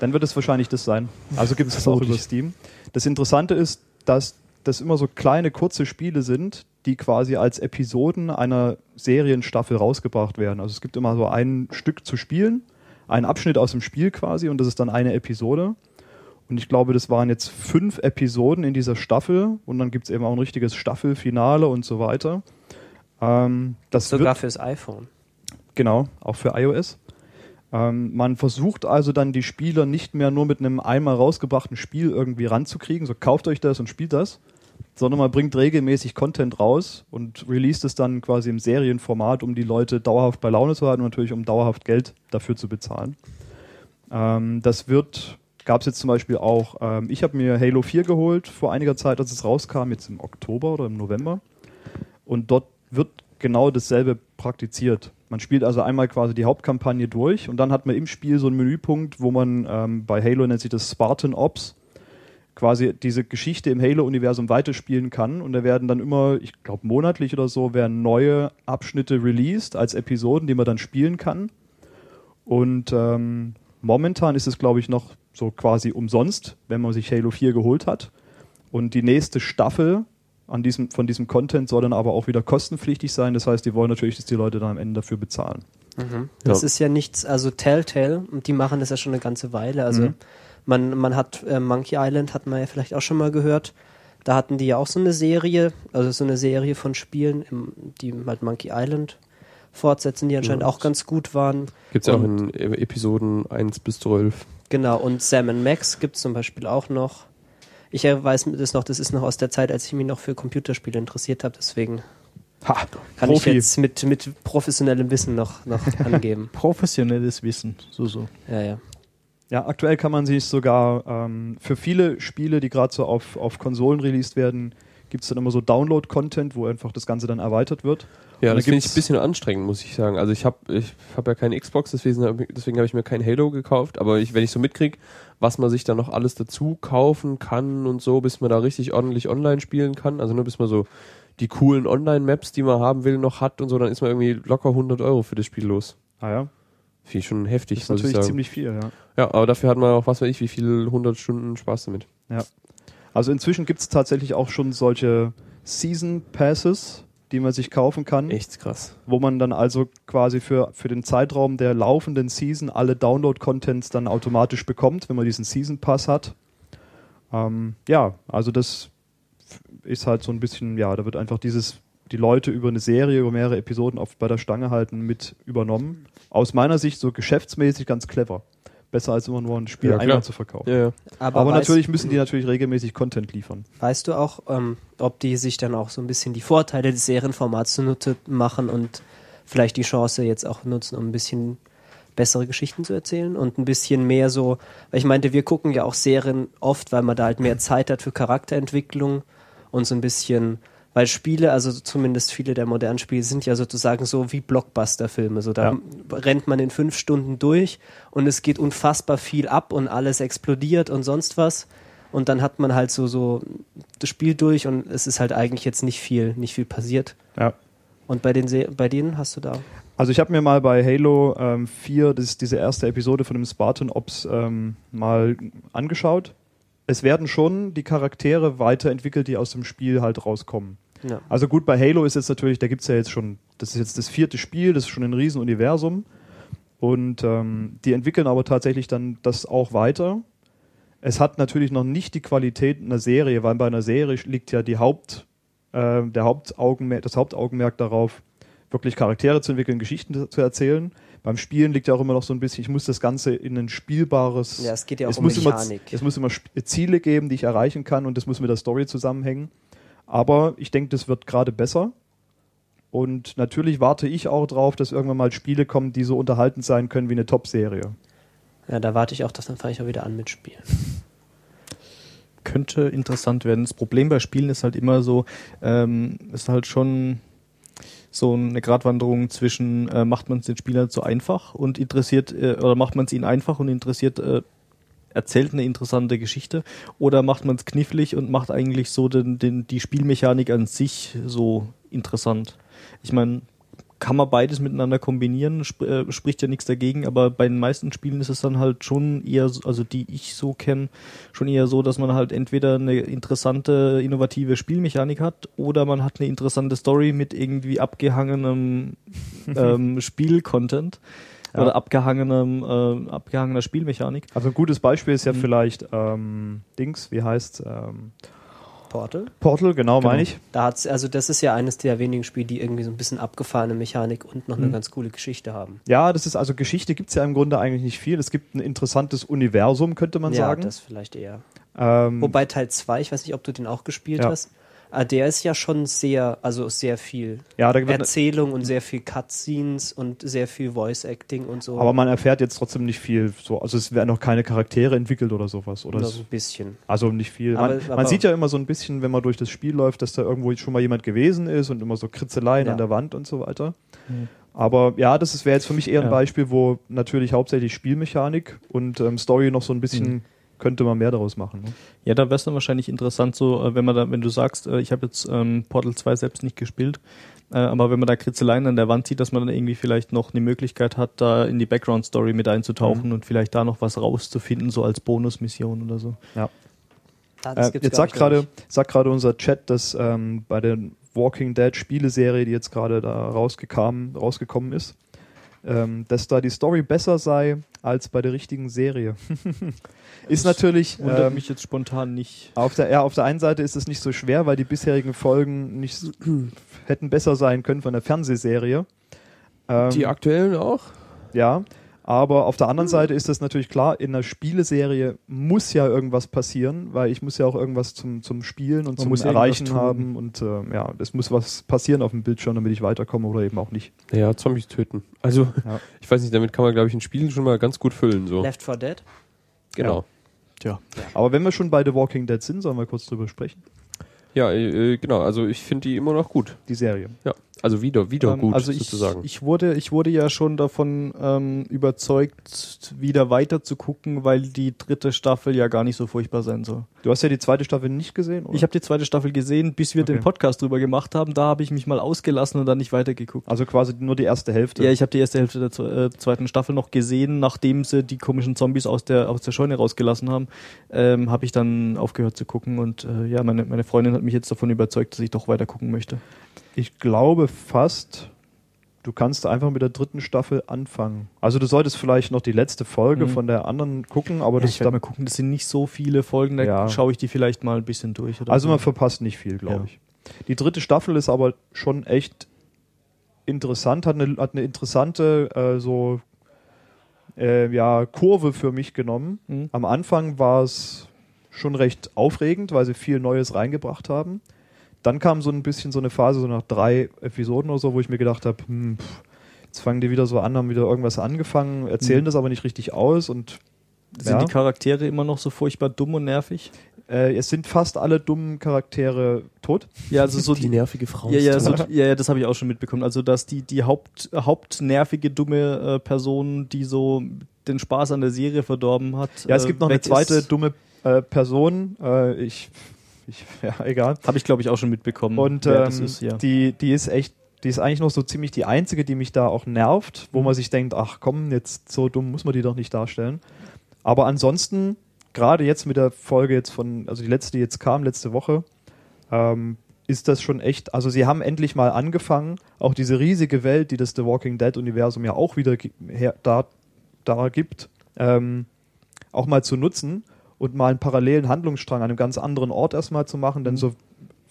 Dann wird es wahrscheinlich das sein. Also gibt es das auch über Steam. Das Interessante ist, dass das immer so kleine, kurze Spiele sind, die quasi als Episoden einer Serienstaffel rausgebracht werden. Also es gibt immer so ein Stück zu spielen, einen Abschnitt aus dem Spiel quasi und das ist dann eine Episode. Und ich glaube, das waren jetzt fünf Episoden in dieser Staffel und dann gibt es eben auch ein richtiges Staffelfinale und so weiter. Ähm, das Sogar wird, fürs iPhone. Genau, auch für iOS. Ähm, man versucht also dann die Spieler nicht mehr nur mit einem einmal rausgebrachten Spiel irgendwie ranzukriegen, so kauft euch das und spielt das, sondern man bringt regelmäßig Content raus und released es dann quasi im Serienformat, um die Leute dauerhaft bei Laune zu halten und natürlich um dauerhaft Geld dafür zu bezahlen. Ähm, das wird, gab es jetzt zum Beispiel auch, ähm, ich habe mir Halo 4 geholt vor einiger Zeit, als es rauskam, jetzt im Oktober oder im November. Und dort wird genau dasselbe praktiziert. Man spielt also einmal quasi die Hauptkampagne durch und dann hat man im Spiel so einen Menüpunkt, wo man ähm, bei Halo nennt sich das Spartan Ops, quasi diese Geschichte im Halo-Universum weiterspielen kann. Und da werden dann immer, ich glaube monatlich oder so, werden neue Abschnitte released als Episoden, die man dann spielen kann. Und ähm, momentan ist es, glaube ich, noch so quasi umsonst, wenn man sich Halo 4 geholt hat. Und die nächste Staffel an diesem, von diesem Content soll dann aber auch wieder kostenpflichtig sein. Das heißt, die wollen natürlich, dass die Leute dann am Ende dafür bezahlen. Das Ja. ist ja nichts, also Telltale, und die machen das ja schon eine ganze Weile. Also Mhm. Man, man hat äh, Monkey Island, hat man ja vielleicht auch schon mal gehört. Da hatten die ja auch so eine Serie, also so eine Serie von Spielen, im, die halt Monkey Island fortsetzen, die anscheinend auch ganz gut waren. Gibt's ja auch in äh, Episoden 1 bis 12. Genau, und Sam Max gibt es zum Beispiel auch noch. Ich weiß das noch, das ist noch aus der Zeit, als ich mich noch für Computerspiele interessiert habe, deswegen Ha, kann ich jetzt mit, mit professionellem Wissen noch, noch angeben. Professionelles Wissen. So, so. Ja, ja. Ja, aktuell kann man sich sogar ähm, für viele Spiele, die gerade so auf, auf Konsolen released werden, gibt es dann immer so Download-Content, wo einfach das Ganze dann erweitert wird. Ja, das da finde ich ein bisschen anstrengend, muss ich sagen. Also ich habe ich hab ja keine Xbox, deswegen habe hab ich mir kein Halo gekauft. Aber ich, wenn ich so mitkrieg, was man sich da noch alles dazu kaufen kann und so, bis man da richtig ordentlich online spielen kann, also nur bis man so die coolen Online-Maps, die man haben will, noch hat und so, dann ist man irgendwie locker 100 Euro für das Spiel los. Ah ja, Finde ich schon heftig, das ist natürlich ziemlich viel, ja. Ja, aber dafür hat man auch, was weiß ich, wie viel 100 Stunden Spaß damit. Also inzwischen gibt es tatsächlich auch schon solche Season Passes, die man sich kaufen kann, Echt krass. wo man dann also quasi für, für den Zeitraum der laufenden Season alle Download-Contents dann automatisch bekommt, wenn man diesen Season Pass hat. Ähm, ja, also das ist halt so ein bisschen, ja, da wird einfach dieses, die Leute über eine Serie, über mehrere Episoden auf, bei der Stange halten, mit übernommen. Aus meiner Sicht so geschäftsmäßig ganz clever. Besser als immer nur ein Spiel Ja, einmal zu verkaufen. Ja, ja. Aber, Aber natürlich müssen die natürlich regelmäßig Content liefern. weißt du auch, ähm, ob die sich dann auch so ein bisschen die Vorteile des Serienformats zunutze machen und vielleicht die Chance jetzt auch nutzen, um ein bisschen bessere Geschichten zu erzählen und ein bisschen mehr so, weil ich meinte, wir gucken ja auch Serien oft, weil man da halt mehr Zeit hat für Charakterentwicklung und so ein bisschen, Weil Spiele, also zumindest viele der modernen Spiele, sind ja sozusagen so wie Blockbuster-Filme. So, da Ja. rennt man in fünf Stunden durch und es geht unfassbar viel ab und alles explodiert und sonst was. Und dann hat man halt so, so das Spiel durch und es ist halt eigentlich jetzt nicht viel, nicht viel passiert. Ja. Und bei den Se bei denen hast du da. Also ich habe mir mal bei Halo ähm, 4, das ist diese erste Episode von dem Spartan Ops, ähm, mal angeschaut. Es werden schon die Charaktere weiterentwickelt, die aus dem Spiel halt rauskommen. Ja. Also gut, bei Halo ist jetzt natürlich, da gibt es ja jetzt schon, das ist jetzt das vierte Spiel, das ist schon ein Riesenuniversum. Und ähm, die entwickeln aber tatsächlich dann das auch weiter. Es hat natürlich noch nicht die Qualität einer Serie, weil bei einer Serie liegt ja die Haupt, äh, der Hauptaugenmerk, das Hauptaugenmerk darauf, wirklich Charaktere zu entwickeln, Geschichten zu- erzählen. Beim Spielen liegt ja auch immer noch so ein bisschen, ich muss das Ganze in ein spielbares. Ja, es geht ja auch es um muss immer, Mechanik. es muss immer Ziele geben, die ich erreichen kann und das muss mit der Story zusammenhängen. Aber ich denke, das wird gerade besser. Und natürlich warte ich auch drauf, dass irgendwann mal Spiele kommen, die so unterhaltend sein können wie eine Top-Serie. Ja, da warte ich auch, dass dann fange ich auch wieder an mit Spielen. könnte interessant werden. Das Problem bei Spielen ist halt immer so, ähm, ist halt schon so eine Gratwanderung zwischen äh, macht man es den Spielern zu einfach und interessiert äh, oder macht man es ihnen einfach und interessiert äh, erzählt eine interessante Geschichte oder macht man es knifflig und macht eigentlich so den, den, die Spielmechanik an sich so interessant. Ich meine, kann man beides miteinander kombinieren, sp äh, spricht ja nichts dagegen, aber bei den meisten Spielen ist es dann halt schon eher, so- also die ich so kenne, schon eher so, dass man halt entweder eine interessante, innovative Spielmechanik hat oder man hat eine interessante Story mit irgendwie abgehangenem ähm, Spielcontent Ja. oder abgehangenem, äh, abgehangener Spielmechanik. Also ein gutes Beispiel ist ja Mhm. vielleicht ähm, Dings, wie heißt ähm, Portal? Portal, genau, Genau. meine ich. Da hat's, also das ist ja eines der wenigen Spiele, die irgendwie so ein bisschen abgefahrene Mechanik und noch eine Mhm. ganz coole Geschichte haben. Ja, das ist also Geschichte gibt es ja im Grunde eigentlich nicht viel. Es gibt ein interessantes Universum, könnte man ja, sagen. das vielleicht eher. ähm, Wobei Teil 2, ich weiß nicht, ob du den auch gespielt Ja. hast, der ist ja schon sehr, also sehr viel ja, Erzählung und sehr viel Cutscenes und sehr viel Voice Acting und so. aber man erfährt jetzt trotzdem nicht viel. So, also es werden noch keine Charaktere entwickelt oder sowas. Oder so ein bisschen. also nicht viel. Aber- man, man aber- sieht ja immer so ein bisschen, wenn man durch das Spiel läuft, dass da irgendwo schon mal jemand gewesen ist und immer so Kritzeleien Ja. an der Wand und so weiter. Mhm. Aber ja, das wäre jetzt für mich eher ein Ja. Beispiel, wo natürlich hauptsächlich Spielmechanik und ähm, Story noch so ein bisschen Mhm. Könnte man mehr daraus machen. Ne? Ja, da wäre es dann wahrscheinlich interessant, so äh, wenn man da, wenn du sagst, äh, ich habe jetzt ähm, Portal 2 selbst nicht gespielt, äh, aber wenn man da Kritzeleien an der Wand sieht, dass man dann irgendwie vielleicht noch eine Möglichkeit hat, da in die Background-Story mit einzutauchen Mhm. und vielleicht da noch was rauszufinden, so als Bonusmission oder so. Ah, das Äh, jetzt sagt gerade sagt gerade unser Chat, dass ähm, bei der Walking Dead Spieleserie, die jetzt gerade da rausgekommen ist, ähm, dass da die Story besser sei als bei der richtigen Serie. ist natürlich Wundert ähm, mich jetzt spontan nicht. auf der ja, auf der einen Seite ist es nicht so schwer, weil die bisherigen Folgen nicht so- hätten besser sein können von der Fernsehserie. Ähm, Die aktuellen auch? ja, aber auf der anderen Seite ist das natürlich klar, in einer Spieleserie muss ja irgendwas passieren, weil ich muss ja auch irgendwas zum, zum Spielen und Man zum Erreichen haben und äh, ja, es muss was passieren auf dem Bildschirm, damit ich weiterkomme oder eben auch nicht. Ja, Zombies töten. Also, Ja. ich weiß nicht, damit kann man, glaube ich, ein Spiel schon mal ganz gut füllen. So. Left 4 Dead? Genau. Tja. Aber wenn wir schon bei The Walking Dead sind, sollen wir kurz drüber sprechen. Ja, äh, genau. Also, ich finde die immer noch gut. Die Serie. Ja. Also, wieder, wieder Ähm, gut, also ich, sozusagen. ich wurde, ich wurde ja schon davon ähm, überzeugt, wieder weiter zu gucken, weil die dritte Staffel ja gar nicht so furchtbar sein soll. Du hast ja die zweite Staffel nicht gesehen, oder? Ich habe die zweite Staffel gesehen, bis wir Okay. den Podcast drüber gemacht haben. Da habe ich mich mal ausgelassen und dann nicht weitergeguckt. also quasi nur die erste Hälfte. Ja, ich habe die erste Hälfte der äh, zweiten Staffel noch gesehen, nachdem sie die komischen Zombies aus der aus der Scheune rausgelassen haben, ähm, habe ich dann aufgehört zu gucken und äh, ja, meine meine Freundin hat mich jetzt davon überzeugt, dass ich doch weiter gucken möchte. Ich glaube fast, du kannst einfach mit der dritten Staffel anfangen. Also du solltest vielleicht noch die letzte Folge Mhm. von der anderen gucken, aber Ja, das ich werde mal gucken, das sind nicht so viele Folgen, da Ja. schaue ich die vielleicht mal ein bisschen durch. Oder also so. man verpasst nicht viel, glaube Ja. ich. Die dritte Staffel ist aber schon echt interessant, hat eine, hat eine interessante äh, so äh, ja, Kurve für mich genommen. Mhm. Am Anfang war es schon recht aufregend, weil sie viel Neues reingebracht haben. Dann kam so ein bisschen so eine Phase, so nach drei Episoden oder so, wo ich mir gedacht habe, hm, jetzt fangen die wieder so an, haben wieder irgendwas angefangen, erzählen Mhm. das aber nicht richtig aus und Sind ja. die Charaktere immer noch so furchtbar dumm und nervig? Äh, es sind fast alle dummen Charaktere tot. Ja, also so die nervige Frau. Ja, ist ja, so, tot. ja, ja, das habe ich auch schon mitbekommen. Also, dass die, die Haupt, hauptnervige, dumme äh, Person, die so den Spaß an der Serie verdorben hat. Ja, es gibt noch eine zweite ist. dumme äh, Person. Äh, ich, ich, ja, egal. Habe ich, glaube ich, auch schon mitbekommen. Und ähm, ist, ja. die, die ist echt, die ist eigentlich noch so ziemlich die einzige, die mich da auch nervt, wo man sich denkt, ach komm, jetzt so dumm muss man die doch nicht darstellen. Aber ansonsten, gerade jetzt mit der Folge jetzt von, also die letzte, die jetzt kam, letzte Woche, ähm, ist das schon echt, also sie haben endlich mal angefangen, auch diese riesige Welt, die das The Walking Dead Universum ja auch wieder her, da, da gibt, ähm, auch mal zu nutzen und mal einen parallelen Handlungsstrang an einem ganz anderen Ort erstmal zu machen, denn so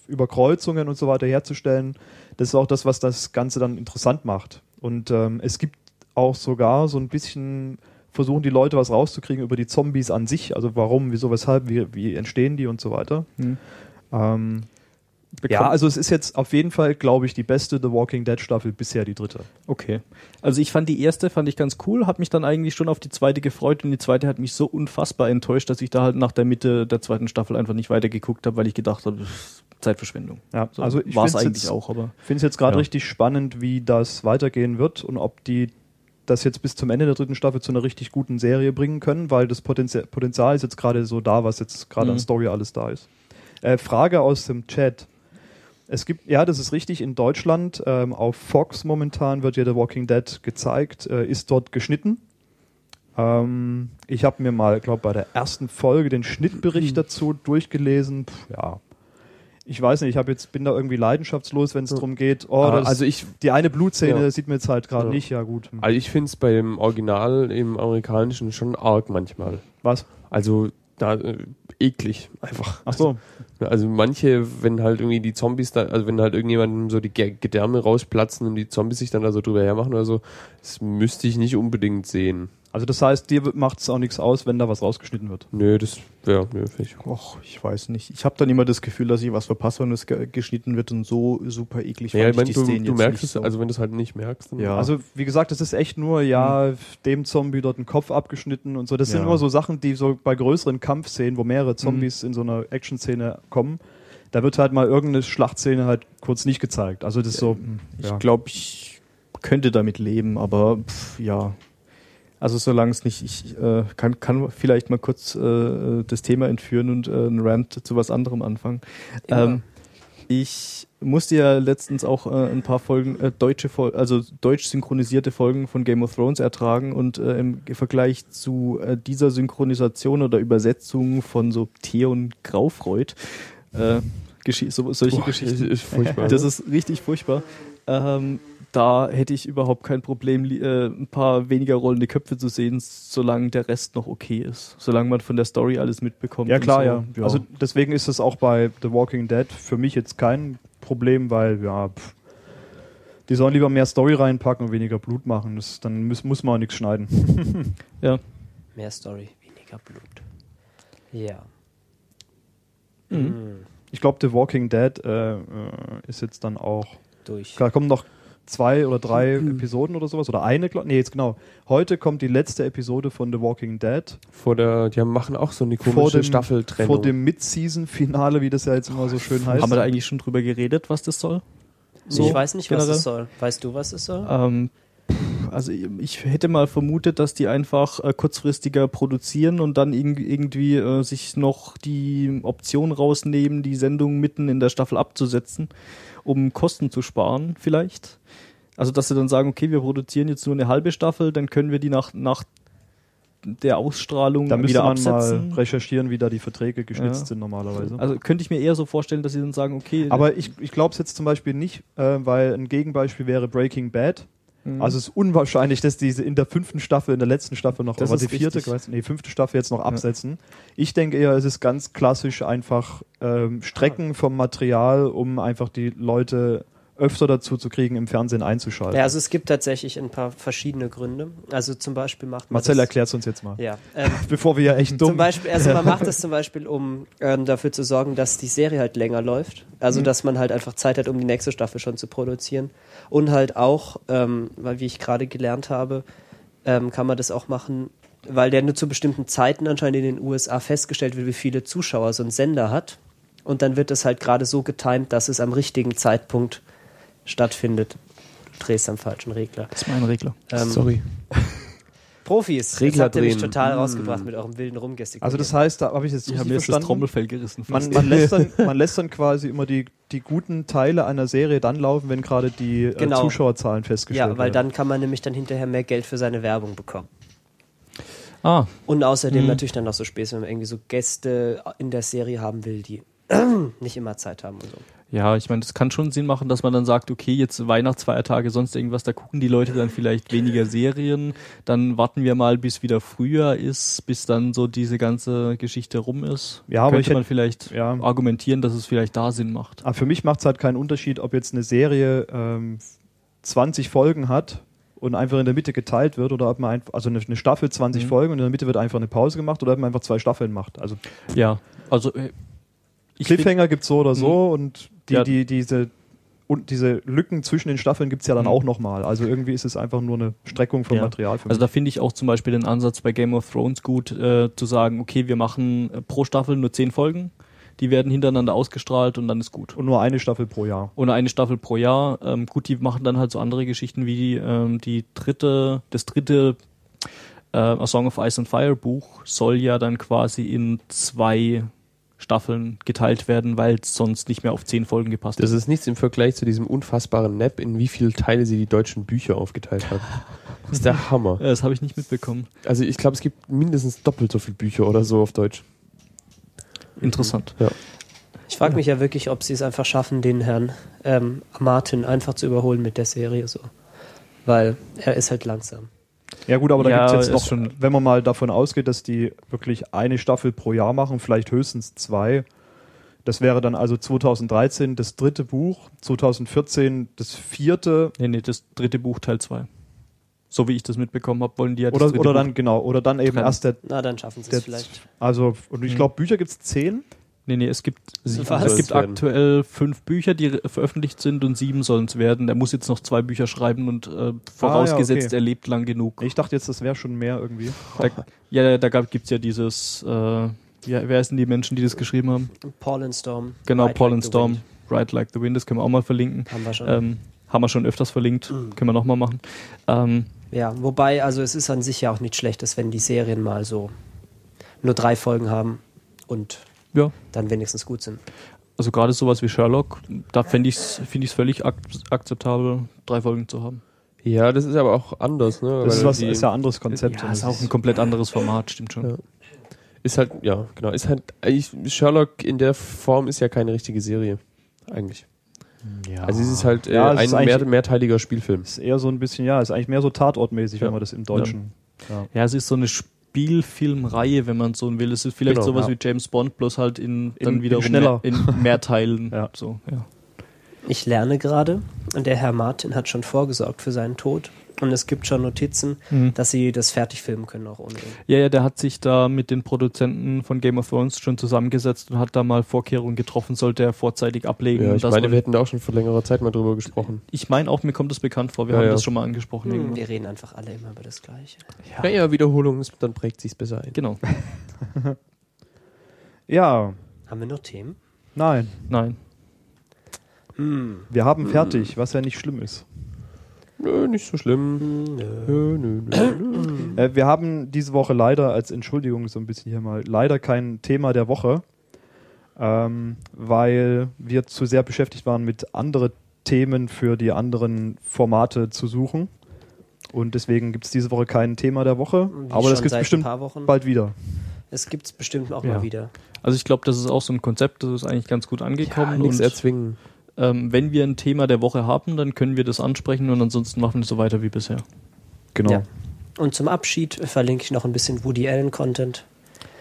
Überkreuzungen und so weiter herzustellen, das ist auch das, was das Ganze dann interessant macht. Und ähm, es gibt auch sogar so ein bisschen, versuchen die Leute was rauszukriegen über die Zombies an sich, also warum, wieso, weshalb, wie, wie entstehen die und so weiter. Hm. Ähm, Bekommt- ja, also es ist jetzt auf jeden Fall, glaube ich, die beste The Walking Dead Staffel bisher die dritte. Okay. Also ich fand die erste fand ich ganz cool, habe mich dann eigentlich schon auf die zweite gefreut und die zweite hat mich so unfassbar enttäuscht, dass ich da halt nach der Mitte der zweiten Staffel einfach nicht weitergeguckt habe, weil ich gedacht habe, Zeitverschwendung. Ja, So, also ich war es eigentlich jetzt- auch, aber Ich finde es jetzt gerade Ja. richtig spannend, wie das weitergehen wird und ob die das jetzt bis zum Ende der dritten Staffel zu einer richtig guten Serie bringen können, weil das Potenzial, Potenzial ist jetzt gerade so da, was jetzt gerade an Mhm. Story alles da ist. Äh, Frage aus dem Chat. Es gibt, ja, das ist richtig, in Deutschland ähm, auf Fox momentan wird ja The Walking Dead gezeigt, äh, ist dort geschnitten. Ähm, ich habe mir mal, glaube bei der ersten Folge den Schnittbericht dazu durchgelesen. Puh, ja, ich weiß nicht, ich habe jetzt bin da irgendwie leidenschaftslos, wenn es darum geht. Oh, Ah, also ich, die eine Blutszene Ja. sieht mir jetzt halt gerade Ja. nicht. Ja gut. Also ich finde es beim Original im amerikanischen schon arg manchmal. Was? Also da äh, eklig einfach. Ach so. Also manche, wenn halt irgendwie die Zombies da, also wenn halt irgendjemandem so die Ge- Gedärme rausplatzen und die Zombies sich dann da so drüber hermachen oder so, das müsste ich nicht unbedingt sehen. Also das heißt, dir macht es auch nichts aus, wenn da was rausgeschnitten wird. Nö, das ja, nö, ich. Och, ich weiß nicht. Ich habe dann immer das Gefühl, dass ich was verpasse, wenn es ge geschnitten wird und so super eklig Ja, ich fand meine, ich die du, Szenen du jetzt merkst nicht es, so. also wenn du es halt nicht merkst, dann Ja. Also wie gesagt, das ist echt nur, ja, dem Zombie dort einen Kopf abgeschnitten und so. Das sind Ja. immer so Sachen, die so bei größeren Kampfszenen, wo mehrere Zombies in so einer Action-Szene kommen, da wird halt mal irgendeine Schlachtszene halt kurz nicht gezeigt. Also das ist so, Ich ja. glaube, ich könnte damit leben, aber pff, ja. Also solange es nicht, ich äh, kann, kann vielleicht mal kurz äh, das Thema entführen und äh, einen Rant zu was anderem anfangen. Ähm, ich musste ja letztens auch äh, ein paar Folgen äh, deutsche, Fol also deutsch synchronisierte Folgen von Game of Thrones ertragen und äh, im Vergleich zu äh, dieser Synchronisation oder Übersetzung von so Theon Graufreud, äh, geschi- so, solche Boah, Geschichten. ist, ist furchtbar. Das ist richtig furchtbar. Ähm, da hätte ich überhaupt kein Problem, äh, ein paar weniger rollende Köpfe zu sehen, solange der Rest noch okay ist. Solange man von der Story alles mitbekommt. Ja klar, so. ja. Also deswegen ist es auch bei The Walking Dead für mich jetzt kein Problem, weil ja, pff, die sollen lieber mehr Story reinpacken und weniger Blut machen. Das, dann muss, muss man auch nichts schneiden. ja. Mehr Story, weniger Blut. Ja. Mhm. Hm, Ich glaube, The Walking Dead äh, äh, ist jetzt dann auch. durch. Da kommen noch zwei oder drei Episoden oder sowas. Oder eine, nee, jetzt genau. Heute kommt die letzte Episode von The Walking Dead. vor der, die machen auch so eine Vor komische dem- Staffeltrennung. Vor dem Mid-Season-Finale, wie das ja jetzt immer so schön heißt. Haben wir da eigentlich schon drüber geredet, was das soll? ich weiß nicht, was generell? es soll. Weißt du, was es soll? Ähm, also ich hätte mal vermutet, dass die einfach äh, kurzfristiger produzieren und dann irg irgendwie äh, sich noch die Option rausnehmen, die Sendung mitten in der Staffel abzusetzen, um Kosten zu sparen vielleicht. Also dass sie dann sagen, okay, wir produzieren jetzt nur eine halbe Staffel, dann können wir die nach, nach der Ausstrahlung da müsste wieder absetzen. mal recherchieren, wie da die Verträge geschnitzt Ja. sind normalerweise. Also könnte ich mir eher so vorstellen, dass sie dann sagen, okay, Aber ich, ich glaube es jetzt zum Beispiel nicht, äh, weil ein Gegenbeispiel wäre Breaking Bad. Mhm. Also es ist unwahrscheinlich, dass diese in der fünften Staffel, in der letzten Staffel noch, Das ist die vierte, weiß, nee, fünfte Staffel jetzt noch absetzen. Ich denke eher, es ist ganz klassisch einfach ähm, Strecken vom Material, um einfach die Leute öfter dazu zu kriegen, im Fernsehen einzuschalten. Ja, also es gibt tatsächlich ein paar verschiedene Gründe. Also zum Beispiel macht man Marcel das, erklärt es uns jetzt mal. Ja, ähm, Bevor wir ja echt dumm. Zum Beispiel, also man macht das zum Beispiel, um ähm, dafür zu sorgen, dass die Serie halt länger läuft. Also dass man halt einfach Zeit hat, um die nächste Staffel schon zu produzieren. Und halt auch, ähm, weil wie ich gerade gelernt habe, ähm, kann man das auch machen, weil der nur zu bestimmten Zeiten anscheinend in den USA festgestellt wird, wie viele Zuschauer so ein Sender hat. Und dann wird es halt gerade so getimt, dass es am richtigen Zeitpunkt stattfindet. Du drehst am falschen Regler. Das ist mein Regler. Ähm, Sorry. Profis, Regler das habt ihr mich total rausgebracht mit eurem wilden Rumgestikulieren. Also das heißt, da habe ich jetzt habe mir jetzt das verstanden. Trommelfell gerissen. Man, man, lässt dann, man lässt dann quasi immer die, die guten Teile einer Serie dann laufen, wenn gerade die äh, Genau. Zuschauerzahlen festgestellt ja, weil werden. dann kann man nämlich dann hinterher mehr Geld für seine Werbung bekommen. ah, Und außerdem Mhm. natürlich dann noch so Späße, wenn man irgendwie so Gäste in der Serie haben will, die nicht immer Zeit haben und so. Ja, ich meine, das kann schon Sinn machen, dass man dann sagt, okay, jetzt Weihnachtsfeiertage, sonst irgendwas, da gucken die Leute dann vielleicht weniger Serien. Dann warten wir mal, bis wieder Frühjahr ist, bis dann so diese ganze Geschichte rum ist. Ja, aber Könnte ich hätte- man vielleicht ja. argumentieren, dass es vielleicht da Sinn macht. Aber für mich macht es halt keinen Unterschied, ob jetzt eine Serie ähm, 20 Folgen hat und einfach in der Mitte geteilt wird oder ob man einfach, also eine, eine Staffel 20 Mhm. Folgen und in der Mitte wird einfach eine Pause gemacht oder ob man einfach zwei Staffeln macht. Also Ja, also äh, ich Cliffhanger gibt es so oder so und die, Ja. die, diese, und diese Lücken zwischen den Staffeln gibt es ja dann Mhm. auch nochmal. Also irgendwie ist es einfach nur eine Streckung von Ja. Material für Also da finde ich auch zum Beispiel den Ansatz bei Game of Thrones gut, äh, zu sagen, okay, wir machen äh, pro Staffel nur zehn Folgen, die werden hintereinander ausgestrahlt und dann ist gut. und nur eine Staffel pro Jahr. Oder eine Staffel pro Jahr. Ähm, gut, die machen dann halt so andere Geschichten wie ähm, die dritte, das dritte äh, A Song of Ice and Fire Buch soll ja dann quasi in zwei Staffeln geteilt werden, weil es sonst nicht mehr auf zehn Folgen gepasst Das hat. ist nichts im Vergleich zu diesem unfassbaren Nap, in wie viele Teile sie die deutschen Bücher aufgeteilt haben. Das ist der Hammer. Äh, Das habe ich nicht mitbekommen. Also ich glaube, es gibt mindestens doppelt so viele Bücher oder so auf Deutsch. Interessant. Ich frage mich ja wirklich, ob sie es einfach schaffen, den Herrn ähm, Martin einfach zu überholen mit der Serie so. Weil er ist halt langsam. Ja gut, aber da Ja, gibt es jetzt noch, schon- wenn man mal davon ausgeht, dass die wirklich eine Staffel pro Jahr machen, vielleicht höchstens zwei. Das wäre dann also 2013 das dritte Buch, 2014 das vierte Nee, nee, das dritte Buch Teil 2. So wie ich das mitbekommen habe, wollen die ja das oder, dritte oder Buch dann genau oder dann eben trennen. erst der, Na, dann schaffen sie es vielleicht. also und ich Mhm. glaube Bücher gibt es zehn. Nee, nee, es gibt, Was? es gibt aktuell fünf Bücher, die veröffentlicht sind und sieben sollen es werden. Er muss jetzt noch zwei Bücher schreiben und äh, vorausgesetzt, okay. er lebt lang genug. Ich dachte jetzt, das wäre schon mehr irgendwie. Da, ja, da gab, gibt's ja dieses, äh, ja, wer sind die Menschen, die das geschrieben haben? Paul and Storm. Genau, Ride Paul Like and Storm. Ride Like the Wind, das können wir auch mal verlinken. Haben wir schon. Ähm, haben wir schon öfters verlinkt, Mhm. können wir nochmal machen. Ähm, Ja, wobei, also es ist an sich ja auch nicht schlecht, dass wenn die Serien mal so nur drei Folgen haben und ja, dann wenigstens gut sind. also gerade sowas wie Sherlock, da fände ich es find ich's völlig ak akzeptabel, drei Folgen zu haben. Ja, das ist aber auch anders, ne? Das ist, was, ist ja ein anderes Konzept. Ja, ist auch ein komplett anderes Format, stimmt schon. Ja. Ist halt, ja, genau. Ist halt, Sherlock in der Form ist ja keine richtige Serie. Eigentlich. ja. Also es ist halt äh, Ja, es ein mehr, mehrteiliger Spielfilm. ist eher so ein bisschen, ja, ist eigentlich mehr so tatortmäßig, Ja. wenn man das im Deutschen. Ja. Ja, es ist so eine Spielfilmreihe, wenn man so will. Es ist vielleicht Genau, sowas ja. wie James Bond, bloß halt in, In- dann in wiederum schneller. mehr, in mehr Teilen. Ja. So, ja. Ich lerne gerade und der Herr Martin hat schon vorgesorgt für seinen Tod. Und es gibt schon Notizen, Mhm. dass sie das fertig filmen können, auch ohne ihn. ja, ja, der hat sich da mit den Produzenten von Game of Thrones schon zusammengesetzt und hat da mal Vorkehrungen getroffen, sollte er vorzeitig ablegen. Ja, ich meine, wir hätten da auch schon vor längerer Zeit mal drüber gesprochen. ich meine auch, mir kommt das bekannt vor. Wir Ja, haben ja. das schon mal angesprochen. Hm, irgendwann. wir reden einfach alle immer über das Gleiche. Ja, ja, Wiederholung, ist- dann prägt sich's besser ein. Genau. ja, Haben wir noch Themen? nein, Nein. Hm. wir haben fertig, was ja nicht schlimm ist. Nö, nicht so schlimm. Nö. Nö, nö, nö, nö. Äh, wir haben diese Woche leider, als Entschuldigung so ein bisschen hier mal, leider kein Thema der Woche, ähm, weil wir zu sehr beschäftigt waren, mit andere Themen für die anderen Formate zu suchen. Und deswegen gibt es diese Woche kein Thema der Woche, Wie aber das gibt es bestimmt ein paar Wochen. bald wieder. Es gibt es bestimmt auch Ja. mal wieder. Also ich glaube, das ist auch so ein Konzept, das ist eigentlich ganz gut angekommen. Nichts und erzwingen. Ähm, wenn wir ein Thema der Woche haben, dann können wir das ansprechen und ansonsten machen wir es so weiter wie bisher. Genau. Ja. Und zum Abschied verlinke ich noch ein bisschen Woody Allen Content.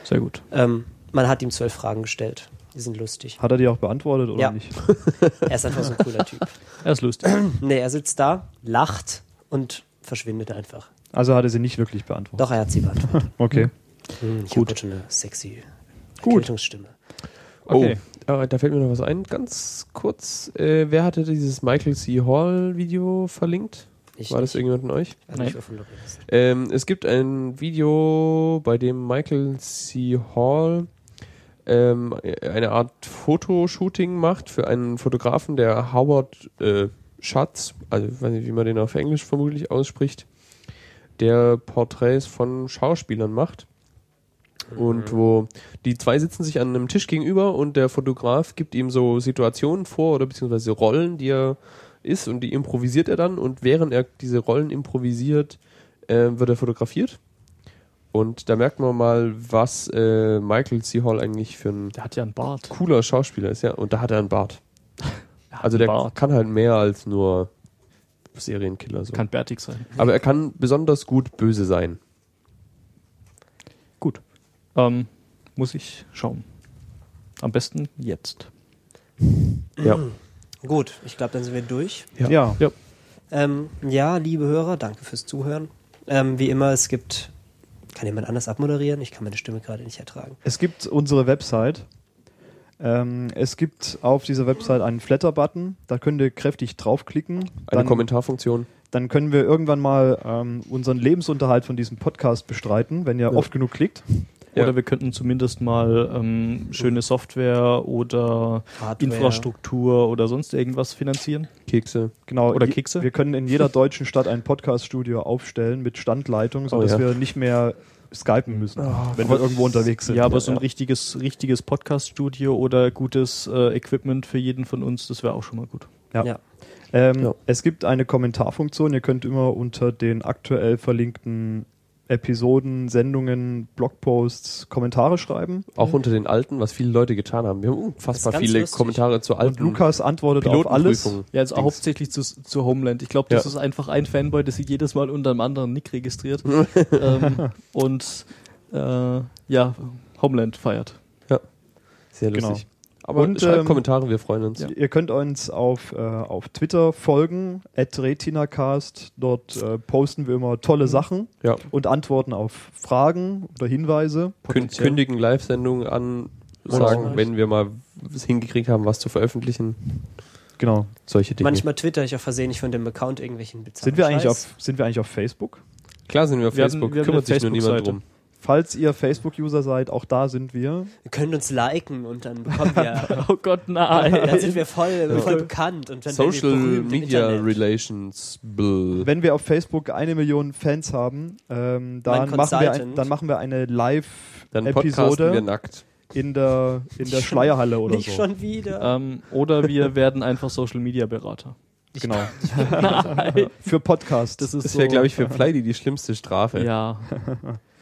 Sehr gut. Ähm, man hat ihm zwölf Fragen gestellt. Die sind lustig. Hat er die auch beantwortet oder Ja. nicht? Er ist einfach so ein cooler Typ. Er ist lustig. Nee, er sitzt da, lacht und verschwindet einfach. Also hat er sie nicht wirklich beantwortet. Doch, er hat sie beantwortet. Okay. Hm, ich habe schon eine sexy Gut. Erkältungsstimme. Okay. Oh, äh, da fällt mir noch was ein. Ganz kurz, äh, wer hatte dieses Michael C. Hall Video verlinkt? Ich War das nicht. irgendjemand von euch? Nein. Ähm, es gibt ein Video, bei dem Michael C. Hall ähm, eine Art Fotoshooting macht für einen Fotografen, der Howard äh, Schatz, also ich weiß nicht, wie man den auf Englisch vermutlich ausspricht, der Porträts von Schauspielern macht. Und wo die zwei sitzen sich an einem Tisch gegenüber und der Fotograf gibt ihm so Situationen vor oder beziehungsweise Rollen, die er ist und die improvisiert er dann und während er diese Rollen improvisiert, äh, wird er fotografiert. Und da merkt man mal, was äh, Michael C. Hall eigentlich für ein ja cooler Schauspieler ist, ja. Und da hat er einen Bart. Er Also einen der Bart. kann halt mehr als nur Serienkiller. So. kann bärtig sein. Aber er kann besonders gut böse sein. Gut. Ähm, muss ich schauen. Am besten jetzt. Ja. Gut, ich glaube, dann sind wir durch. Ja. Ja. Ja. Ähm, ja, liebe Hörer, danke fürs Zuhören. Ähm, wie immer, es gibt. Kann jemand anders abmoderieren? Ich kann meine Stimme gerade nicht ertragen. Es gibt unsere Website. Ähm, es gibt auf dieser Website einen Flatter-Button. Da könnt ihr kräftig draufklicken. Eine Dann, Kommentarfunktion. dann können wir irgendwann mal ähm, unseren Lebensunterhalt von diesem Podcast bestreiten, wenn ihr Ja. oft genug klickt. Ja. Oder wir könnten zumindest mal ähm, schöne Software oder Hardware. Infrastruktur oder sonst irgendwas finanzieren. Kekse. Genau. Oder Kekse? Wir können in jeder deutschen Stadt ein Podcast-Studio aufstellen mit Standleitung, sodass Oh ja. wir nicht mehr skypen müssen, Ah, wenn wir irgendwo unterwegs sind. Ja, aber so ein richtiges, richtiges Podcast-Studio oder gutes äh, Equipment für jeden von uns, das wäre auch schon mal gut. Ja. Ja. Ähm, Ja. Es gibt eine Kommentarfunktion. Ihr könnt immer unter den aktuell verlinkten Episoden, Sendungen, Blogposts Kommentare schreiben. Auch unter den alten, was viele Leute getan haben. Wir haben unfassbar viele lustig. Kommentare zu Und alten Lukas antwortet auf alles. Ja, Dings. hauptsächlich zu, zu Homeland. Ich glaube, das Ja. ist einfach ein Fanboy, das sich jedes Mal unter einem anderen Nick registriert ähm, und äh, ja, Homeland feiert. Sehr Genau. Aber Und, schreibt ähm, Kommentare, wir freuen uns. Ihr könnt uns auf, äh, auf Twitter folgen, at retinacast. Dort äh, posten wir immer tolle Sachen Ja. und antworten auf Fragen oder Hinweise. Kün kündigen Live-Sendungen an, sagen, so. wenn wir mal es hingekriegt haben, was zu veröffentlichen. Genau. Solche Dinge. Manchmal twitter ich auch versehentlich von dem Account irgendwelchen bizarren Sind wir, eigentlich auf, sind wir eigentlich auf Facebook? Klar sind wir auf Wir haben- Facebook, wir haben kümmert eine sich nur niemand drum. Falls ihr Facebook-User seid, auch da sind wir. Wir können uns liken und dann bekommen wir. Oh Gott, nein. dann sind wir voll, voll bekannt. Und dann Social wir berühmt Media. Relations. Blah. Wenn wir auf Facebook eine Million Fans haben, ähm, dann, machen wir ein, dann machen wir eine Live-Episode nackt. in der, in der Schleierhalle oder Nicht so. schon wieder. ähm, oder wir werden einfach Social Media Berater. Genau. Nein. Für Podcasts. Das ist Das wäre, so, glaube ich, für Flydi die schlimmste Strafe. Ja.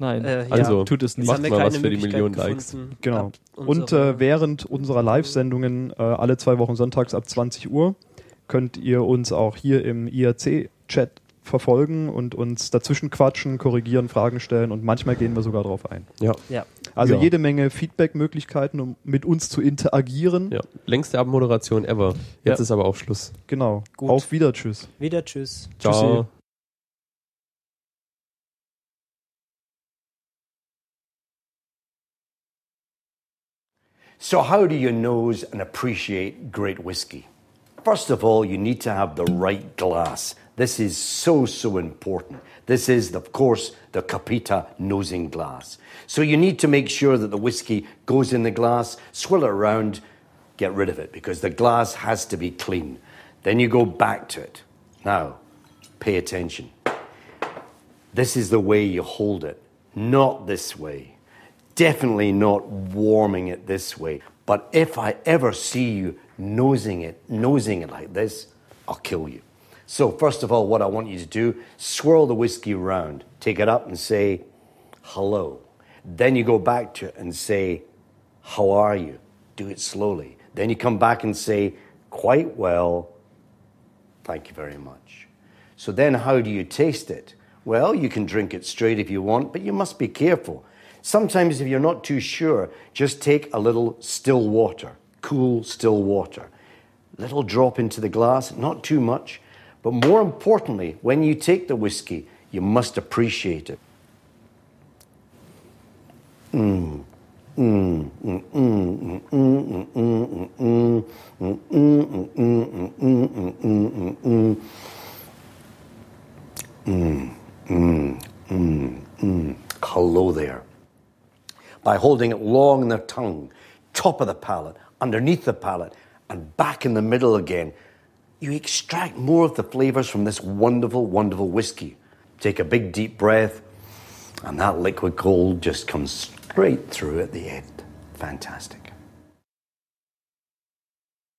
Nein. Äh, ja. Also, tut es nicht. macht mal was für die Möglichkeit Million Likes. Genau. Und äh, während unserer Live-Sendungen äh, alle zwei Wochen sonntags ab 20 Uhr könnt ihr uns auch hier im IRC-Chat verfolgen und uns dazwischen quatschen, korrigieren, Fragen stellen und manchmal gehen wir sogar drauf ein. Ja. ja. Also Ja. jede Menge Feedback-Möglichkeiten, um mit uns zu interagieren. ja. Längste Abmoderation ever. Jetzt Ja. ist aber auch Schluss. Genau. Gut. Auf Wieder, tschüss. Wieder tschüss. Ciao. So, how do you nose and appreciate great whiskey? First of all, you need to have the right glass. This is so, so important. This is, of course, the Capita nosing glass. So, you need to make sure that the whiskey goes in the glass, swill it around, get rid of it, because the glass has to be clean. Then you go back to it. Now, pay attention. This is the way you hold it, not this way. Definitely not warming it this way. But if I ever see you nosing it, nosing it like this, I'll kill you. So, first of all, what I want you to do, swirl the whiskey around, take it up and say, hello. Then you go back to it and say, how are you? Do it slowly. Then you come back and say, quite well, thank you very much. So then, how do you taste it? Well, you can drink it straight if you want, but you must be careful. Sometimes, if you're not too sure, just take a little still water, cool, still water. Little drop into the glass, not too much. But more importantly, when you take the whiskey, you must appreciate it. Mmm. Hello there. By holding it long in the tongue, top of the palate, underneath the palate, and back in the middle again, you extract more of the flavors from this wonderful, wonderful whiskey. Take a big deep breath, and that liquid gold just comes straight through at the end. Fantastic.